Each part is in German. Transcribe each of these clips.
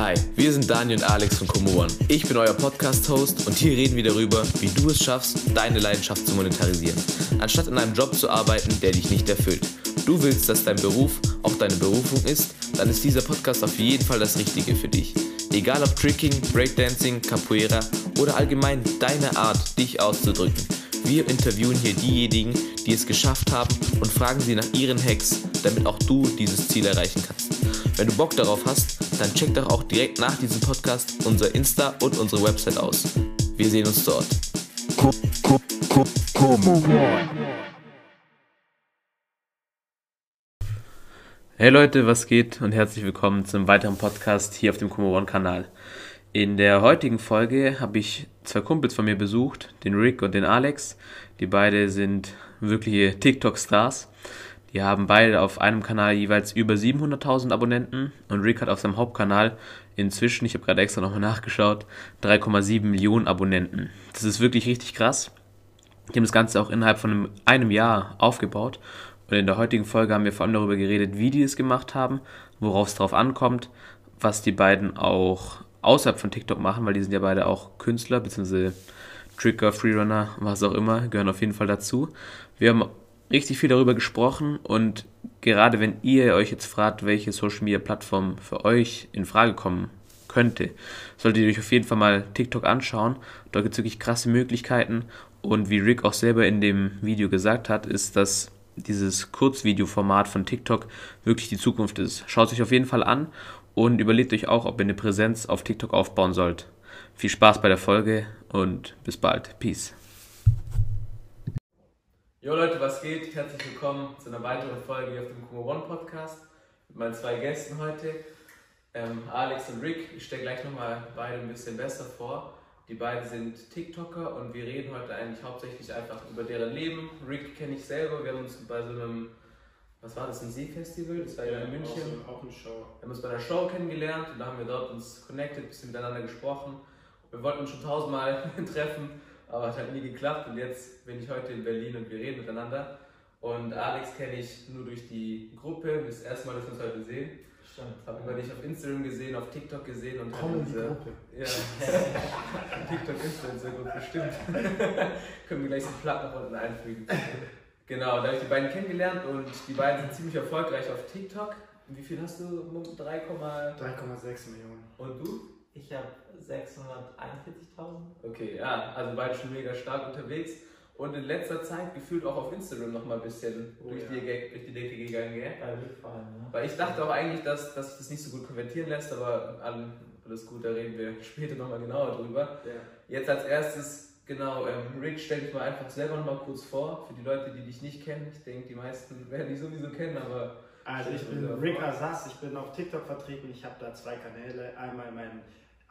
Hi, wir sind Daniel und Alex von Como One. Ich bin euer Podcast-Host und hier reden wir darüber, wie du es schaffst, deine Leidenschaft zu monetarisieren, anstatt in einem Job zu arbeiten, der dich nicht erfüllt. Du willst, dass dein Beruf auch deine Berufung ist, dann ist dieser Podcast auf jeden Fall das Richtige für dich. Egal ob Tricking, Breakdancing, Capoeira oder allgemein deine Art, dich auszudrücken. Wir interviewen hier diejenigen, die es geschafft haben und fragen sie nach ihren Hacks, damit auch du dieses Ziel erreichen kannst. Wenn du Bock darauf hast, dann check doch auch direkt nach diesem Podcast unser Insta und unsere Website aus. Wir sehen uns dort. Hey Leute, was geht und herzlich willkommen zum weiteren Podcast hier auf dem Como One Kanal. In der heutigen Folge habe ich zwei Kumpels von mir besucht, den Rick und den Alex. Die beide sind wirkliche TikTok-Stars. Die haben beide auf einem Kanal jeweils über 700.000 Abonnenten und Rick hat auf seinem Hauptkanal inzwischen, ich habe gerade extra nochmal nachgeschaut, 3,7 Millionen Abonnenten. Das ist wirklich richtig krass. Die haben das Ganze auch innerhalb von einem, einem Jahr aufgebaut und in der heutigen Folge haben wir vor allem darüber geredet, wie die es gemacht haben, worauf es drauf ankommt, was die beiden auch außerhalb von TikTok machen, weil die sind ja beide auch Künstler bzw. Tricker, Freerunner, was auch immer, gehören auf jeden Fall dazu. Wir haben richtig viel darüber gesprochen und gerade wenn ihr euch jetzt fragt, welche Social Media Plattform für euch in Frage kommen könnte, solltet ihr euch auf jeden Fall mal TikTok anschauen. Da gibt es wirklich krasse Möglichkeiten und wie Rick auch selber in dem Video gesagt hat, ist, dass dieses Kurzvideoformat von TikTok wirklich die Zukunft ist. Schaut es euch auf jeden Fall an und überlegt euch auch, ob ihr eine Präsenz auf TikTok aufbauen sollt. Viel Spaß bei der Folge und bis bald. Peace. Jo Leute, was geht? Herzlich willkommen zu einer weiteren Folge hier auf dem Kumo One Podcast mit meinen zwei Gästen heute, ähm, Alex und Rick. Ich stelle gleich nochmal beide ein bisschen besser vor. Die beiden sind TikToker und wir reden heute eigentlich hauptsächlich einfach über deren Leben. Rick kenne ich selber, wir haben uns bei so einem, was war das, ein Seefestival? Das war ja, in München. Auch, eine Show. Wir haben uns bei einer Show kennengelernt und da haben wir dort uns connected, ein bisschen miteinander gesprochen. Wir wollten uns schon tausendmal treffen aber es hat nie geklappt und jetzt bin ich heute in Berlin und wir reden miteinander. Und Alex kenne ich nur durch die Gruppe, das erste Mal, dass wir uns heute sehen. Stimmt. Habe über dich auf Instagram gesehen, auf TikTok gesehen und Komm diese Gruppe. Ja. TikTok Influencer Gruppe, stimmt. Können wir gleich so Platt nach unten einfügen. Genau, da habe ich die beiden kennengelernt und die beiden sind ziemlich erfolgreich auf TikTok. Wie viel hast du? 3,6 Millionen. Und du? Ich habe 641.000. Okay, ja, also beide schon mega stark unterwegs. Und in letzter Zeit gefühlt auch auf Instagram noch mal ein bisschen oh, durch, ja. die, durch die Decke gegangen, gell? Bei allem, ja. Weil ich dachte auch eigentlich, dass, dass sich das nicht so gut konvertieren lässt, aber alles gut, da reden wir später nochmal genauer drüber. Ja. Jetzt als erstes, genau, ähm, Rick, stell dich mal einfach selber noch mal kurz vor, für die Leute, die dich nicht kennen. Ich denke, die meisten werden dich sowieso kennen, aber... Also ich bin Rick Asas, ich bin auf TikTok vertreten, ich habe da zwei Kanäle. Einmal mein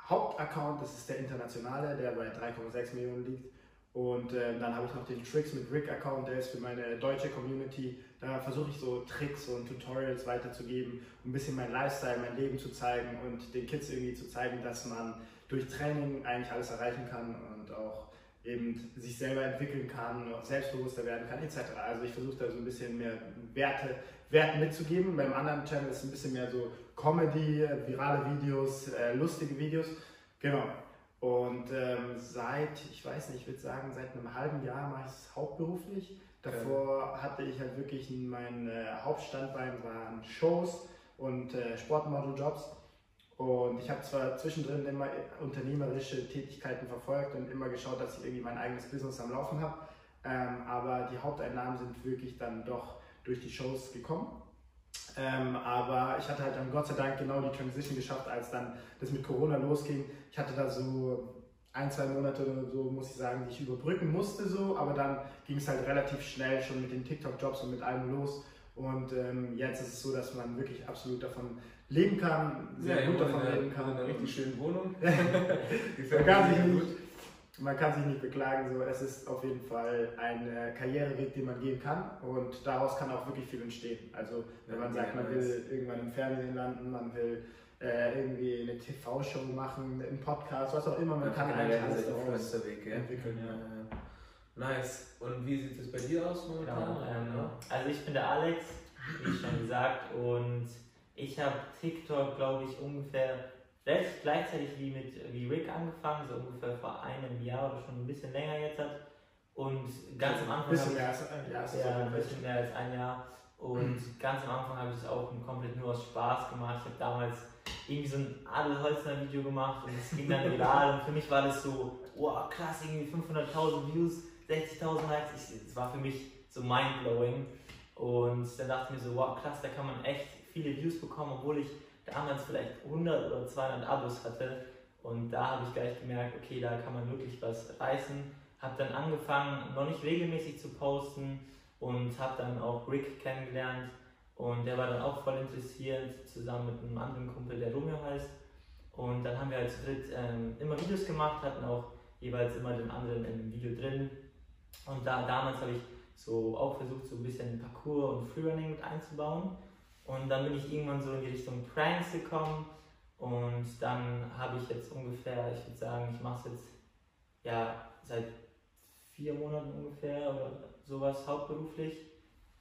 Hauptaccount, das ist der internationale, der bei 3,6 Millionen liegt. Und äh, dann habe ich noch den Tricks mit Rick Account, der ist für meine deutsche Community. Da versuche ich so Tricks und Tutorials weiterzugeben, um ein bisschen mein Lifestyle, mein Leben zu zeigen und den Kids irgendwie zu zeigen, dass man durch Training eigentlich alles erreichen kann und auch eben sich selber entwickeln kann, selbstbewusster werden kann, etc. Also ich versuche da so ein bisschen mehr Werte, Werte mitzugeben. Beim anderen Channel ist es ein bisschen mehr so Comedy, virale Videos, äh, lustige Videos. Genau. Und ähm, seit, ich weiß nicht, ich würde sagen, seit einem halben Jahr mache ich es hauptberuflich. Davor ja. hatte ich halt wirklich mein äh, Hauptstandbein waren Shows und äh, Sportmodeljobs. Und ich habe zwar zwischendrin immer unternehmerische Tätigkeiten verfolgt und immer geschaut, dass ich irgendwie mein eigenes Business am Laufen habe. Ähm, aber die Haupteinnahmen sind wirklich dann doch durch die Shows gekommen. Ähm, aber ich hatte halt dann Gott sei Dank genau die Transition geschafft, als dann das mit Corona losging. Ich hatte da so ein, zwei Monate oder so, muss ich sagen, die ich überbrücken musste so, aber dann ging es halt relativ schnell schon mit den TikTok-Jobs und mit allem los. Und ähm, jetzt ist es so, dass man wirklich absolut davon leben kann, sehr ja, gut davon leben kann. In einer richtig schönen Wohnung. man, kann sich nicht, man kann sich nicht beklagen, so. es ist auf jeden Fall ein äh, Karriereweg, den man gehen kann und daraus kann auch wirklich viel entstehen. Also wenn man sagt, man will irgendwann im Fernsehen landen, man will äh, irgendwie eine TV-Show machen, einen Podcast, was auch immer, man kann eigentlich alles daraus entwickeln. Ja. Nice. Und wie sieht es bei dir aus momentan? Genau, ähm, also ich bin der Alex, wie schon gesagt, und ich habe TikTok, glaube ich, ungefähr relativ gleichzeitig wie mit wie Rick angefangen, so ungefähr vor einem Jahr oder schon ein bisschen länger jetzt hat. Und ganz am Anfang. Bisschen mehr als ein Jahr. Ja, ein bisschen mehr als ein Jahr. Und mhm. ganz am Anfang habe ich es auch komplett nur aus Spaß gemacht. Ich habe damals irgendwie so ein Adel Holzner Video gemacht und es ging dann viral und für mich war das so, wow, krass, irgendwie 500.000 Views, 60.000 Likes. Es war für mich so mindblowing. Und dann dachte ich mir so, wow, krass, da kann man echt viele Views bekommen, obwohl ich damals vielleicht 100 oder 200 Abos hatte. Und da habe ich gleich gemerkt, okay, da kann man wirklich was reißen. Habe dann angefangen, noch nicht regelmäßig zu posten und habe dann auch Rick kennengelernt. Und der war dann auch voll interessiert, zusammen mit einem anderen Kumpel, der Romeo heißt. Und dann haben wir halt zu dritt ähm, immer Videos gemacht, hatten auch jeweils immer den anderen in dem Video drin. Und da, damals habe ich so auch versucht, so ein bisschen Parkour und Freerunning mit einzubauen. Und dann bin ich irgendwann so in die Richtung Pranks gekommen. Und dann habe ich jetzt ungefähr, ich würde sagen, ich mache es jetzt ja seit vier Monaten ungefähr oder sowas hauptberuflich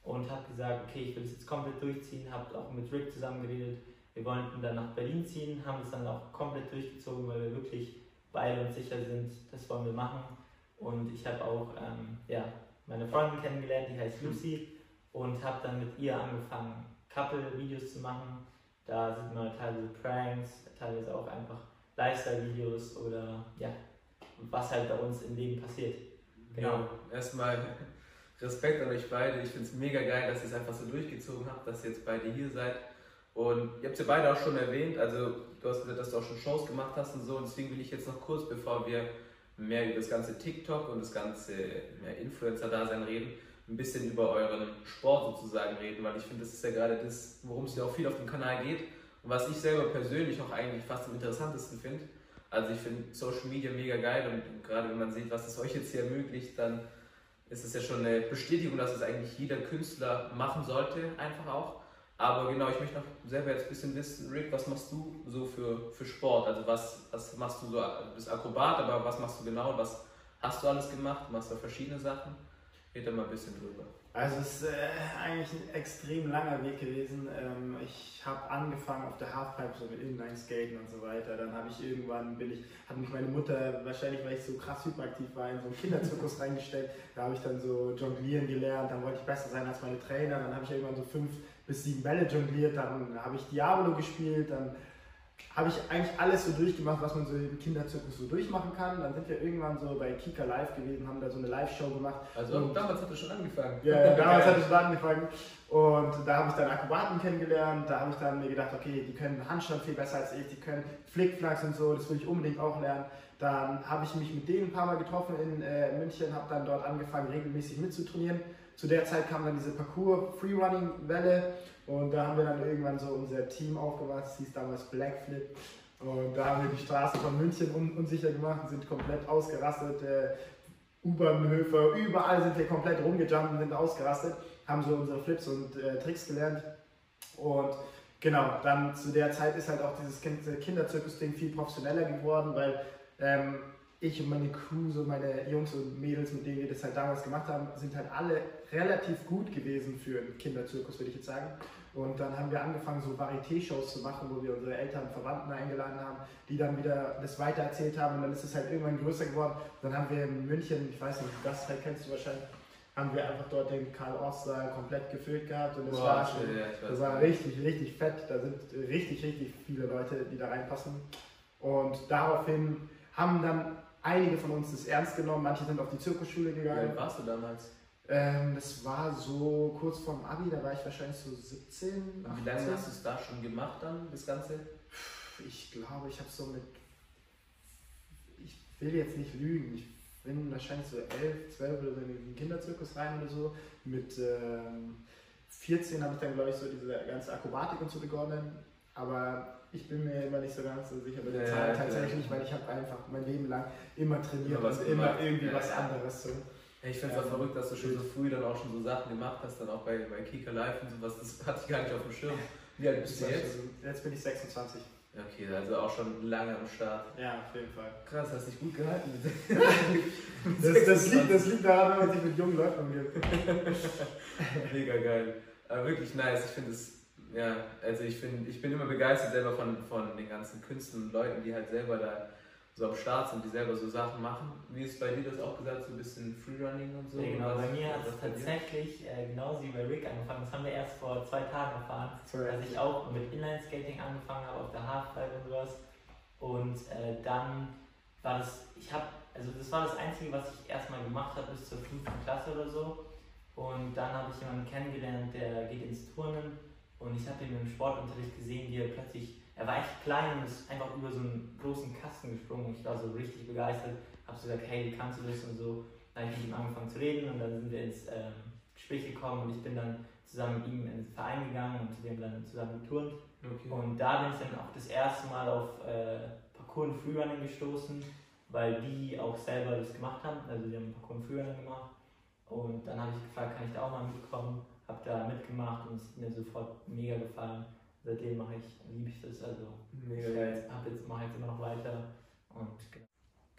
und habe gesagt, okay, ich will es jetzt komplett durchziehen, habe auch mit Rick zusammen geredet. Wir wollten dann nach Berlin ziehen, haben es dann auch komplett durchgezogen, weil wir wirklich beide uns sicher sind, das wollen wir machen. Und ich habe auch ähm, ja, meine Freundin kennengelernt, die heißt Lucy, und habe dann mit ihr angefangen, Couple-Videos zu machen. Da sind wir teilweise Pranks, teilweise auch einfach Lifestyle-Videos oder ja, was halt bei uns im Leben passiert. Genau. Ja, erstmal Respekt an euch beide. Ich finde es mega geil, dass ihr es einfach so durchgezogen habt, dass ihr jetzt beide hier seid. Und ihr habt es ja beide auch schon erwähnt, also du hast gesagt, dass du auch schon Shows gemacht hast und so. Und deswegen will ich jetzt noch kurz, bevor wir mehr über das ganze TikTok und das ganze Influencer-Dasein reden, ein bisschen über euren Sport sozusagen reden, weil ich finde, das ist ja gerade das, worum es ja auch viel auf dem Kanal geht und was ich selber persönlich auch eigentlich fast am interessantesten finde. Also ich finde Social Media mega geil und gerade wenn man sieht, was es euch jetzt hier ermöglicht, dann ist es ja schon eine Bestätigung, dass es eigentlich jeder Künstler machen sollte, einfach auch. Aber genau, ich möchte noch selber jetzt ein bisschen wissen, Rick, was machst du so für, für Sport? Also was, was machst du so, du bist Akrobat, aber was machst du genau? Was hast du alles gemacht? Du machst da verschiedene Sachen? Red da mal ein bisschen drüber. Also es ist äh, eigentlich ein extrem langer Weg gewesen. Ähm, ich habe angefangen auf der Halfpipe so mit Inline-Skaten und so weiter. Dann habe ich irgendwann, bin ich, hat mich meine Mutter, wahrscheinlich weil ich so krass hyperaktiv war, in so einen Kinderzirkus reingestellt. Da habe ich dann so jonglieren gelernt. Dann wollte ich besser sein als meine Trainer. Dann habe ich irgendwann so fünf bis sieben Bälle jongliert. Dann habe ich Diablo gespielt. Dann habe ich eigentlich alles so durchgemacht, was man so im Kinderzirkus so durchmachen kann. Dann sind wir irgendwann so bei Kika Live gewesen, haben da so eine Live-Show gemacht. Also und damals hat es schon angefangen. Ja, damals hat es schon angefangen. Und da habe ich dann Akrobaten kennengelernt. Da habe ich dann mir gedacht, okay, die können Handstand viel besser als ich, die können Flickflacks und so, das will ich unbedingt auch lernen. Dann habe ich mich mit denen ein paar Mal getroffen in äh, München, habe dann dort angefangen, regelmäßig mitzutrainieren. Zu der Zeit kam dann diese Parcours-Freerunning-Welle und da haben wir dann irgendwann so unser Team aufgebaut, das hieß damals Blackflip. Und da haben wir die Straße von München un unsicher gemacht und sind komplett ausgerastet. Äh, U-Bahnhöfe, überall sind wir komplett rumgejumpt und sind ausgerastet, haben so unsere Flips und äh, Tricks gelernt. Und genau, dann zu der Zeit ist halt auch dieses Kinderzirkus-Ding viel professioneller geworden, weil ähm, ich und meine Crew, so meine Jungs und Mädels, mit denen wir das halt damals gemacht haben, sind halt alle relativ gut gewesen für einen Kinderzirkus, würde ich jetzt sagen. Und dann haben wir angefangen, so Varieté-Shows zu machen, wo wir unsere Eltern und Verwandten eingeladen haben, die dann wieder das weitererzählt haben. Und dann ist es halt irgendwann größer geworden. Dann haben wir in München, ich weiß nicht, das kennst du wahrscheinlich, haben wir einfach dort den Karl-Ost-Saal komplett gefüllt gehabt. Und das, wow, war, schon, das war richtig, richtig fett. Da sind richtig, richtig viele Leute, die da reinpassen. Und daraufhin haben dann einige von uns das ernst genommen, manche sind auf die Zirkusschule gegangen. Wie warst du damals? Ähm, das war so kurz vorm Abi, da war ich wahrscheinlich so 17. Und wie lange hast du es da schon gemacht dann, das Ganze? Ich glaube, ich habe so mit. Ich will jetzt nicht lügen, ich bin wahrscheinlich so 11, 12 oder so in den Kinderzirkus rein oder so. Mit ähm, 14 habe ich dann, glaube ich, so diese ganze Akrobatik und so begonnen. Aber ich bin mir immer nicht so ganz so sicher bei der ja, Zahl tatsächlich, ja. weil ich habe einfach mein Leben lang immer trainiert und immer irgendwie was anderes. So. Ich finde es auch verrückt, dass du schon so früh dann auch schon so Sachen gemacht hast, dann auch bei, bei Kika Live und sowas, das hatte ich gar nicht auf dem Schirm. Wie alt bist du jetzt? Jetzt bin ich 26. Okay, also auch schon lange am Start. Ja, auf jeden Fall. Krass, hast dich gut gehalten. das, das, liegt, das liegt daran, wenn man sich mit jungen Leuten umgeht. Mega geil. Aber wirklich nice. Ich finde es ja, also ich, find, ich bin immer begeistert selber von, von den ganzen Künstlern und Leuten, die halt selber da so am Start sind, die selber so Sachen machen. Wie ist bei dir das auch gesagt, so ein bisschen Freerunning und so? Ja, genau, bei mir hat es tatsächlich äh, genauso wie bei Rick angefangen. Das haben wir erst vor zwei Tagen erfahren, So, dass ich auch mit Inline-Skating angefangen habe auf der Halfpipe und sowas. Und äh, dann war das, ich habe, also das war das Einzige, was ich erstmal gemacht habe bis zur fünften Klasse oder so. Und dann habe ich jemanden kennengelernt, der geht ins Turnen. Und ich habe ihn im Sportunterricht gesehen, wie er plötzlich, er war echt klein und ist einfach über so einen großen Kasten gesprungen. Ich war so richtig begeistert, habe so gesagt, hey, wie kannst du das und so. Dann habe ich mit ihm angefangen zu reden und dann sind wir ins ähm, Gespräch gekommen und ich bin dann zusammen mit ihm in den Verein gegangen und wir haben dann zusammen geturnt. Okay. Und da bin ich dann auch das erste Mal auf äh, Parkour und Freerunning gestoßen, weil die auch selber das gemacht haben. Also die haben Parkour und Freerunning gemacht. Und dann habe ich gefragt, kann ich da auch mal mitkommen? Habe da mitgemacht und es hat mir sofort mega gefallen. Seitdem mache ich, liebe ich das. Also Mega ich geil. hab jetzt, mache jetzt immer noch weiter. Und genau.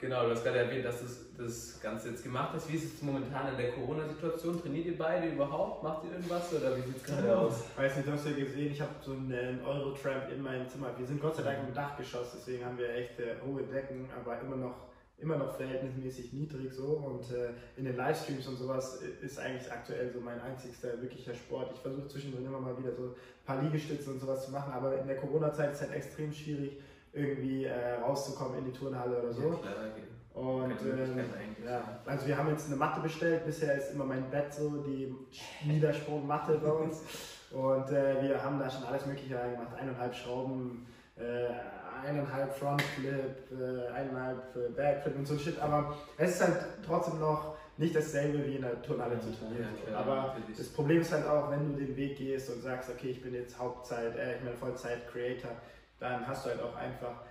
Genau, du hast gerade erwähnt, dass du das Ganze jetzt gemacht hast. Wie ist es momentan in der Corona-Situation? Trainiert ihr beide überhaupt? Macht ihr irgendwas oder wie sieht es gerade aus? Weiß nicht, du hast ja gesehen, ich habe so einen äh, Eurotramp in meinem Zimmer. Wir sind Gott sei Dank im Dachgeschoss, deswegen haben wir echt äh, hohe Decken, aber immer noch, immer noch verhältnismäßig niedrig so. Und äh, in den Livestreams und sowas ist eigentlich aktuell so mein einzigster wirklicher Sport. Ich versuche zwischendrin immer mal wieder so ein paar Liegestütze und sowas zu machen, aber in der Corona-Zeit ist es halt extrem schwierig, irgendwie äh, rauszukommen in die Turnhalle oder so. Ja, klar, okay. Und ähm, ja, also wir haben jetzt eine Matte bestellt. Bisher ist immer mein Bett so die Niedersprungmatte bei uns. Und äh, wir haben da schon alles Mögliche reingemacht. Eineinhalb Schrauben, äh, eineinhalb Frontflip, äh, eineinhalb äh, Backflip und so Shit. Aber es ist halt trotzdem noch nicht dasselbe wie in der Turnhalle zu trainieren. Ja, klar, Aber natürlich. das Problem ist halt auch, wenn du den Weg gehst und sagst, okay, ich bin jetzt Hauptzeit, äh, ich bin Vollzeit-Creator, dann hast du halt auch einfach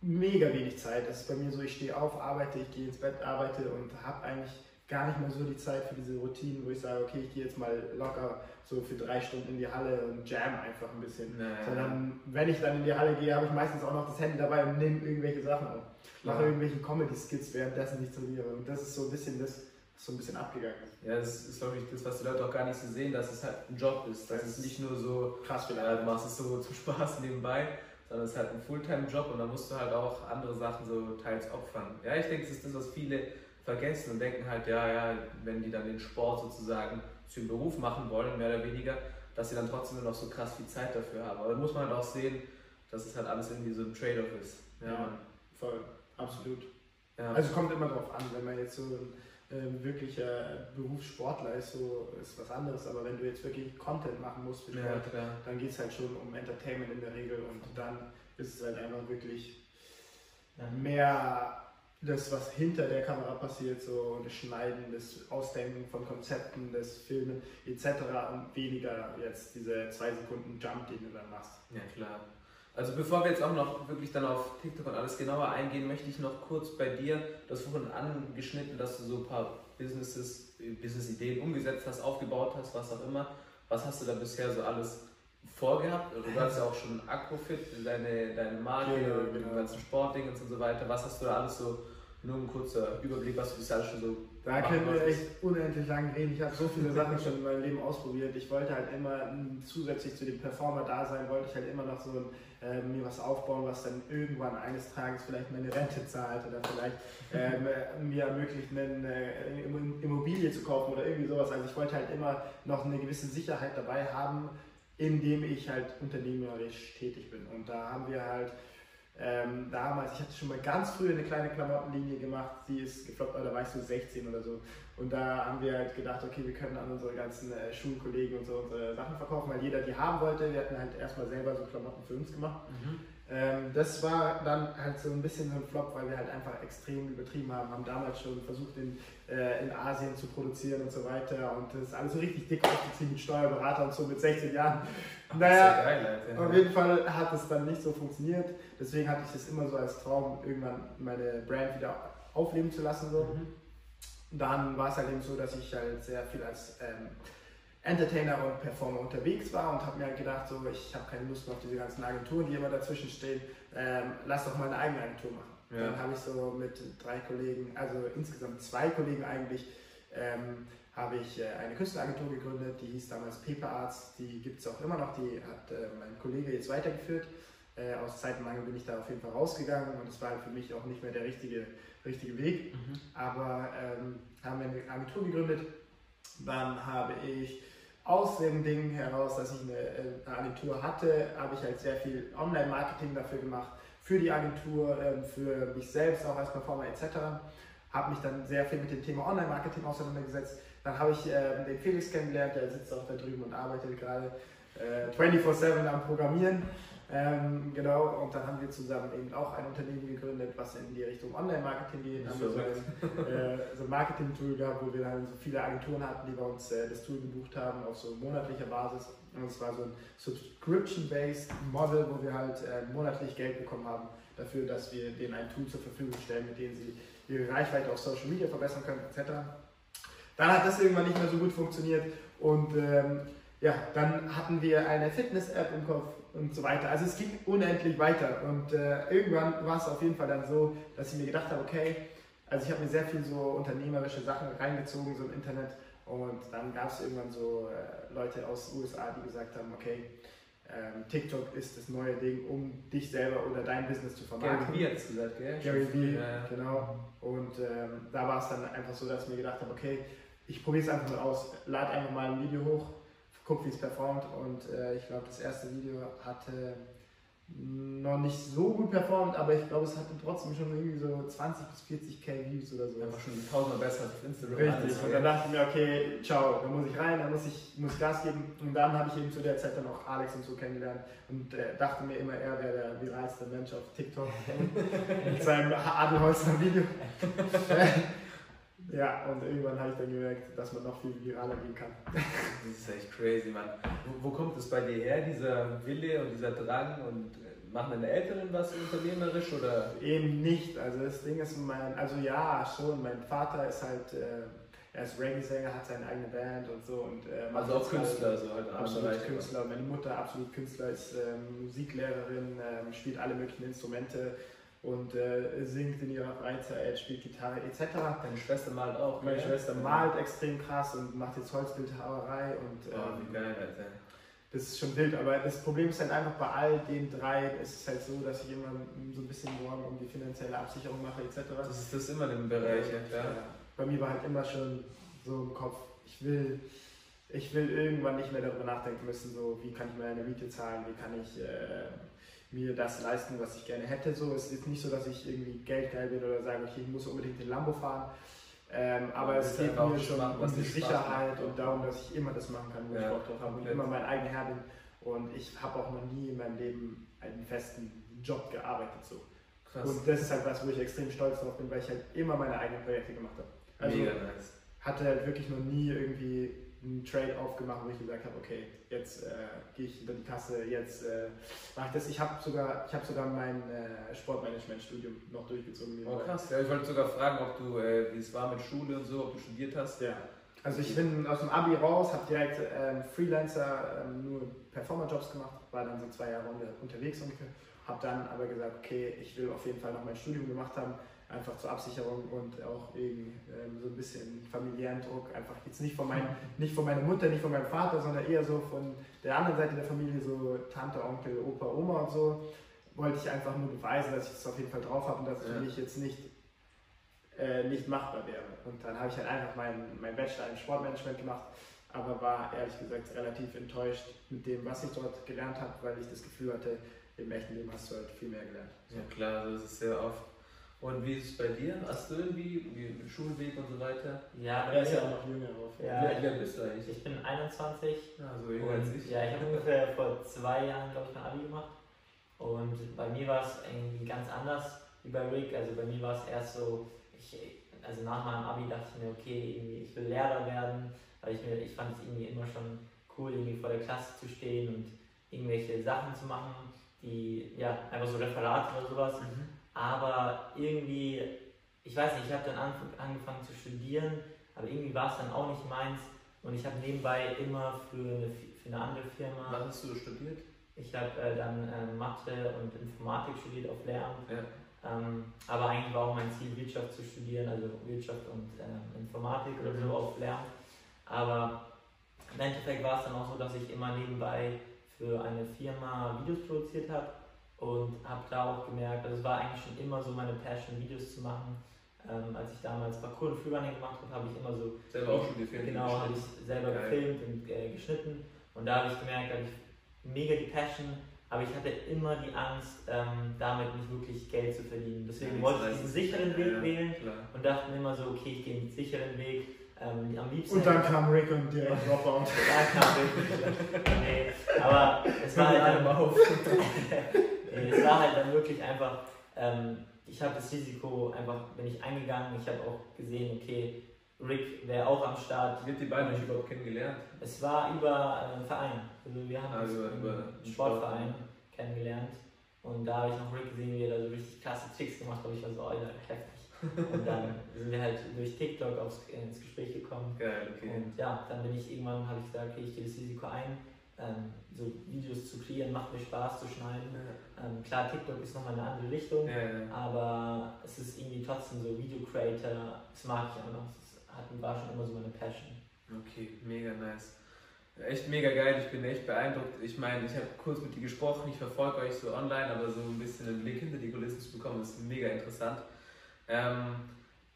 mega wenig Zeit. Das ist bei mir so, ich stehe auf, arbeite, ich gehe ins Bett, arbeite und habe eigentlich gar nicht mehr so die Zeit für diese Routinen, wo ich sage, okay, ich gehe jetzt mal locker so für drei Stunden in die Halle und jam einfach ein bisschen. Ja. Sondern wenn ich dann in die Halle gehe, habe ich meistens auch noch das Handy dabei und nehme irgendwelche Sachen auf. Mache irgendwelche Comedy-Skits, währenddessen ich trainiere. Und das ist so ein bisschen das, was so ein bisschen abgegangen ist. Ja, das ist, glaube ich, das, was die Leute auch gar nicht so sehen, dass es halt ein Job ist. Dass es nicht nur so, Krass vielleicht. du machst es so zum Spaß nebenbei, sondern es ist halt ein Fulltime-Job und da musst du halt auch andere Sachen so teils opfern. Ja, ich denke, das ist das, was viele vergessen und denken halt, ja, ja, wenn die dann den Sport sozusagen zum Beruf machen wollen, mehr oder weniger, dass sie dann trotzdem noch so krass viel Zeit dafür haben. Aber da muss man halt auch sehen, dass es halt alles irgendwie so ein Trade-off ist. Ja, Ja. Voll, absolut. Ja. Also kommt immer drauf an, wenn man jetzt so ein äh, wirklicher Berufssportler ist, so ist was anderes, aber wenn du jetzt wirklich Content machen musst für ja, Sport, klar. dann geht es halt schon um Entertainment in der Regel und dann ist es halt einfach wirklich mehr das, was hinter der Kamera passiert, so das Schneiden, das Ausdenken von Konzepten, das Filmen etc. und weniger jetzt diese zwei Sekunden Jump, den du dann machst. Ja, klar. Also bevor wir jetzt auch noch wirklich dann auf TikTok und alles genauer eingehen, möchte ich noch kurz bei dir, du hast vorhin angeschnitten, dass du so ein paar Businesses, Business-Ideen umgesetzt hast, aufgebaut hast, was auch immer. Was hast du da bisher so alles vorgehabt? Du hast ja auch schon Aquafit, deine, deine Marke, Genau, mit den genau. ganzen Sportdingen und so weiter. Was hast du da alles so, nur ein kurzer Überblick, was du bisher alles schon so Da können wir echt unendlich lang reden. Ich habe so viele Sachen schon in meinem Leben ausprobiert. Ich wollte halt immer m, zusätzlich zu dem Performer-Dasein, wollte ich halt immer noch so äh, mir was aufbauen, was dann irgendwann eines Tages vielleicht meine Rente zahlt oder vielleicht ähm, äh, mir ermöglicht, eine äh, Immo- Immobilie zu kaufen oder irgendwie sowas. Also ich wollte halt immer noch eine gewisse Sicherheit dabei haben, indem ich halt unternehmerisch tätig bin. Und da haben wir halt ähm, damals, ich hatte schon mal ganz früh eine kleine Klamottenlinie gemacht, die ist gefloppt, da war ich so 16 oder so. Und da haben wir halt gedacht, okay, wir können an unsere ganzen äh, Schulkollegen und so unsere Sachen verkaufen, weil jeder die haben wollte. Wir hatten halt erstmal selber so Klamotten für uns gemacht. Mhm. Ähm, das war dann halt so ein bisschen so ein Flop, weil wir halt einfach extrem übertrieben haben. Haben damals schon versucht, in, äh, in Asien zu produzieren und so weiter. Und das ist alles so richtig dick aufgezogen mit Steuerberater und so mit 16 Jahren. Naja, geil, auf jeden Fall hat es dann nicht so funktioniert. Deswegen hatte ich es immer so als Traum, irgendwann meine Brand wieder aufleben zu lassen. So. Mhm. Dann war es halt eben so, dass ich halt sehr viel als ähm, Entertainer und Performer unterwegs war und habe mir halt gedacht, so, ich habe keine Lust mehr auf diese ganzen Agenturen, die immer dazwischen stehen. Ähm, lass doch mal eine eigene Agentur machen. Ja. Dann habe ich so mit drei Kollegen, also insgesamt zwei Kollegen eigentlich, ähm, habe ich äh, eine Künstleragentur gegründet, die hieß damals Paper Arts, die gibt es auch immer noch, die hat äh, mein Kollege jetzt weitergeführt. Äh, aus Zeitenmangel bin ich da auf jeden Fall rausgegangen und es war für mich auch nicht mehr der richtige, richtige Weg. Mhm. Aber ähm, haben wir eine Agentur gegründet, dann habe ich aus dem Ding heraus, dass ich eine, eine Agentur hatte, habe ich halt sehr viel Online-Marketing dafür gemacht, für die Agentur, ähm, für mich selbst auch als Performer etc. Habe mich dann sehr viel mit dem Thema Online-Marketing auseinandergesetzt dann habe ich äh, den Felix kennengelernt, der sitzt auch da drüben und arbeitet gerade äh, 24-7 am Programmieren. Ähm, genau, und dann haben wir zusammen eben auch ein Unternehmen gegründet, was in die Richtung Online-Marketing geht. Haben wir so ein, äh, so ein Marketing-Tool gehabt, wo wir dann so viele Agenturen hatten, die bei uns äh, das Tool gebucht haben auf so monatlicher Basis. Und es war so ein Subscription-based Model, wo wir halt äh, monatlich Geld bekommen haben dafür, dass wir denen ein Tool zur Verfügung stellen, mit dem sie ihre Reichweite auf Social Media verbessern können, etc. Dann hat das irgendwann nicht mehr so gut funktioniert und ähm, ja, dann hatten wir eine Fitness-App im Kopf und so weiter. Also es ging unendlich weiter und äh, irgendwann war es auf jeden Fall dann so, dass ich mir gedacht habe, okay, also ich habe mir sehr viel so unternehmerische Sachen reingezogen, so im Internet und dann gab es irgendwann so äh, Leute aus den USA, die gesagt haben, okay, ähm, TikTok ist das neue Ding, um dich selber oder dein Business zu vermarkten. Gary Vee hat es gesagt, gell? Gary Vee, ja. genau. Und ähm, da war es dann einfach so, dass ich mir gedacht habe, okay, ich probiere es einfach mal aus, lade einfach mal ein Video hoch, guck, wie es performt und äh, ich glaube, das erste Video hatte noch nicht so gut performt, aber ich glaube, es hatte trotzdem schon irgendwie so 20 bis 40 K Views oder so. Einfach schon tausendmal besser als Instagram. Richtig, und dann dachte ich mir, okay, ciao, da muss ich rein, da muss ich muss Gas geben. Und dann habe ich eben zu der Zeit dann auch Alex und so kennengelernt und äh, dachte mir immer, er wäre der viralste Mensch auf TikTok mit seinem Adelholzner Video. Ja, und irgendwann habe ich dann gemerkt, dass man noch viel viraler gehen kann. Das ist echt crazy, Mann. Wo, wo kommt es bei dir her, dieser Wille und dieser Drang? Und äh, machen deine Eltern was unternehmerisch oder? Eben nicht. Also das Ding ist, mein, also ja, schon. Mein Vater ist halt, äh, er ist Reggae-Sänger, hat seine eigene Band und so. Und, äh, also auch Künstler, halt, so halt Absolut Künstler. Meine Mutter absolut Künstler, ist ähm, Musiklehrerin, ähm, spielt alle möglichen Instrumente und äh, singt in ihrer Freizeit, spielt Gitarre etc. Deine Schwester malt auch. Meine ja? Schwester malt extrem krass und macht jetzt Holzbildhauerei und oh, wie geil, Alter. Das ist schon wild, aber das Problem ist halt einfach bei all den drei, ist es halt so, dass ich immer so ein bisschen Sorgen um die finanzielle Absicherung mache etc. Das ist das immer im Bereich, ja, klar. Ja. Bei mir war halt immer schon so im Kopf, ich will, ich will irgendwann nicht mehr darüber nachdenken müssen, so wie kann ich meine Miete zahlen, wie kann ich äh, mir das leisten, was ich gerne hätte. So, es ist nicht so, dass ich irgendwie geldgeil bin oder sage, okay, ich muss unbedingt den Lambo fahren. Ähm, aber ja, es geht mir schon machen, um die Sicherheit und darum, dass ich immer das machen kann, wo ja, ich Bock drauf habe und immer mein eigener Herr bin. Und ich habe auch noch nie in meinem Leben einen festen Job gearbeitet. So. Krass. Und das ist halt was, wo ich extrem stolz drauf bin, weil ich halt immer meine eigenen Projekte gemacht habe. Also Mega nice. hatte halt wirklich noch nie irgendwie einen Trade aufgemacht, wo ich gesagt habe, okay, jetzt äh, gehe ich hinter die Kasse, jetzt äh, mache ich das. Ich habe sogar, hab sogar mein äh, Sportmanagement-Studium noch durchgezogen. Oh krass, ja, ich wollte sogar fragen, ob du, äh, wie es war mit Schule und so, ob du studiert hast. Ja, also ich bin aus dem Abi raus, habe direkt ähm, Freelancer, ähm, nur Performer-Jobs gemacht, war dann so zwei Jahre unterwegs ungefähr, habe dann aber gesagt, okay, ich will auf jeden Fall noch mein Studium gemacht haben, einfach zur Absicherung und auch wegen ähm, so ein bisschen familiären Druck. Einfach jetzt nicht von, mein, nicht von meiner Mutter, nicht von meinem Vater, sondern eher so von der anderen Seite der Familie, so Tante, Onkel, Opa, Oma und so. Wollte ich einfach nur beweisen, dass ich es auf jeden Fall drauf habe und dass es ja. für mich jetzt nicht, äh, nicht machbar wäre. Und dann habe ich halt einfach meinen mein Bachelor in Sportmanagement gemacht, aber war ehrlich gesagt relativ enttäuscht mit dem, was ich dort gelernt habe, weil ich das Gefühl hatte, im echten Leben hast du halt viel mehr gelernt. Ja klar, so ist sehr oft. Und wie ist es bei dir? Hast du irgendwie wie Schulweg und so weiter? Ja, er ist ja auch noch jünger auf. Ja, wie alt bist du eigentlich? Ich bin 21. Ja, so jünger als ich. Ja, ich habe ungefähr vor zwei Jahren, glaube ich, mein Abi gemacht. Und bei mir war es irgendwie ganz anders wie bei Rick. Also bei mir war es erst so, ich, also nach meinem Abi dachte ich mir, okay, irgendwie, ich will Lehrer werden, weil ich mir, ich fand es irgendwie immer schon cool, irgendwie vor der Klasse zu stehen und irgendwelche Sachen zu machen, die, ja, einfach so Referate oder sowas. Mhm aber irgendwie, ich weiß nicht, ich habe dann angefangen zu studieren, aber irgendwie war es dann auch nicht meins. Und ich habe nebenbei immer für eine, für eine andere Firma. Was hast du studiert? Ich habe äh, dann äh, Mathe und Informatik studiert auf Lehramt. Ja. Ähm, aber eigentlich war auch mein Ziel, Wirtschaft zu studieren, also Wirtschaft und äh, Informatik oder so mhm. auf Lehramt. Aber im Endeffekt war es dann auch so, dass ich immer nebenbei für eine Firma Videos produziert habe und habe da auch gemerkt, also es war eigentlich schon immer so meine Passion, Videos zu machen. Ähm, als ich damals Parkour und Freerunning gemacht habe, habe ich immer so. Selber auch schon gefilmt? Genau, habe ich selber Geil. gefilmt und äh, geschnitten. Und da habe ich gemerkt, da habe ich mega die Passion, aber ich hatte immer die Angst, ähm, damit nicht wirklich Geld zu verdienen. Deswegen ja, wollte ich diesen sicheren Weg ja, wählen klar. und dachte mir immer so, okay, ich gehe den sicheren Weg. Ähm, am liebsten und dann kam Rick und direkt Dropout. da kam Rick. nee, aber es war halt dann, nee, es war halt dann wirklich einfach, ähm, ich habe das Risiko einfach, bin ich eingegangen, ich habe auch gesehen, okay, Rick wäre auch am Start. Wie habt ihr beide euch überhaupt kennengelernt? Es war über einen Verein. Also wir haben also uns über einen Sportverein Sport. kennengelernt. Und da habe ich noch Rick gesehen, wie er da so richtig krasse Tricks gemacht hat. Ich war so, oh, ja, heftig. Und dann sind wir halt durch TikTok aufs, ins Gespräch gekommen. Geil, okay. Und ja, dann bin ich irgendwann, habe ich gesagt, okay, ich gehe das Risiko ein, ähm, so Videos zu kreieren, macht mir Spaß zu schneiden. Ja. Ähm, klar, TikTok ist nochmal eine andere Richtung, ja, ja. aber es ist irgendwie trotzdem so Video Creator, das mag ich auch noch hatten, war schon immer so meine Passion. Okay, mega nice. Echt mega geil, ich bin echt beeindruckt. Ich meine, ich habe kurz mit dir gesprochen, ich verfolge euch so online, aber so ein bisschen einen Blick hinter die Kulissen zu bekommen, ist mega interessant. Ähm,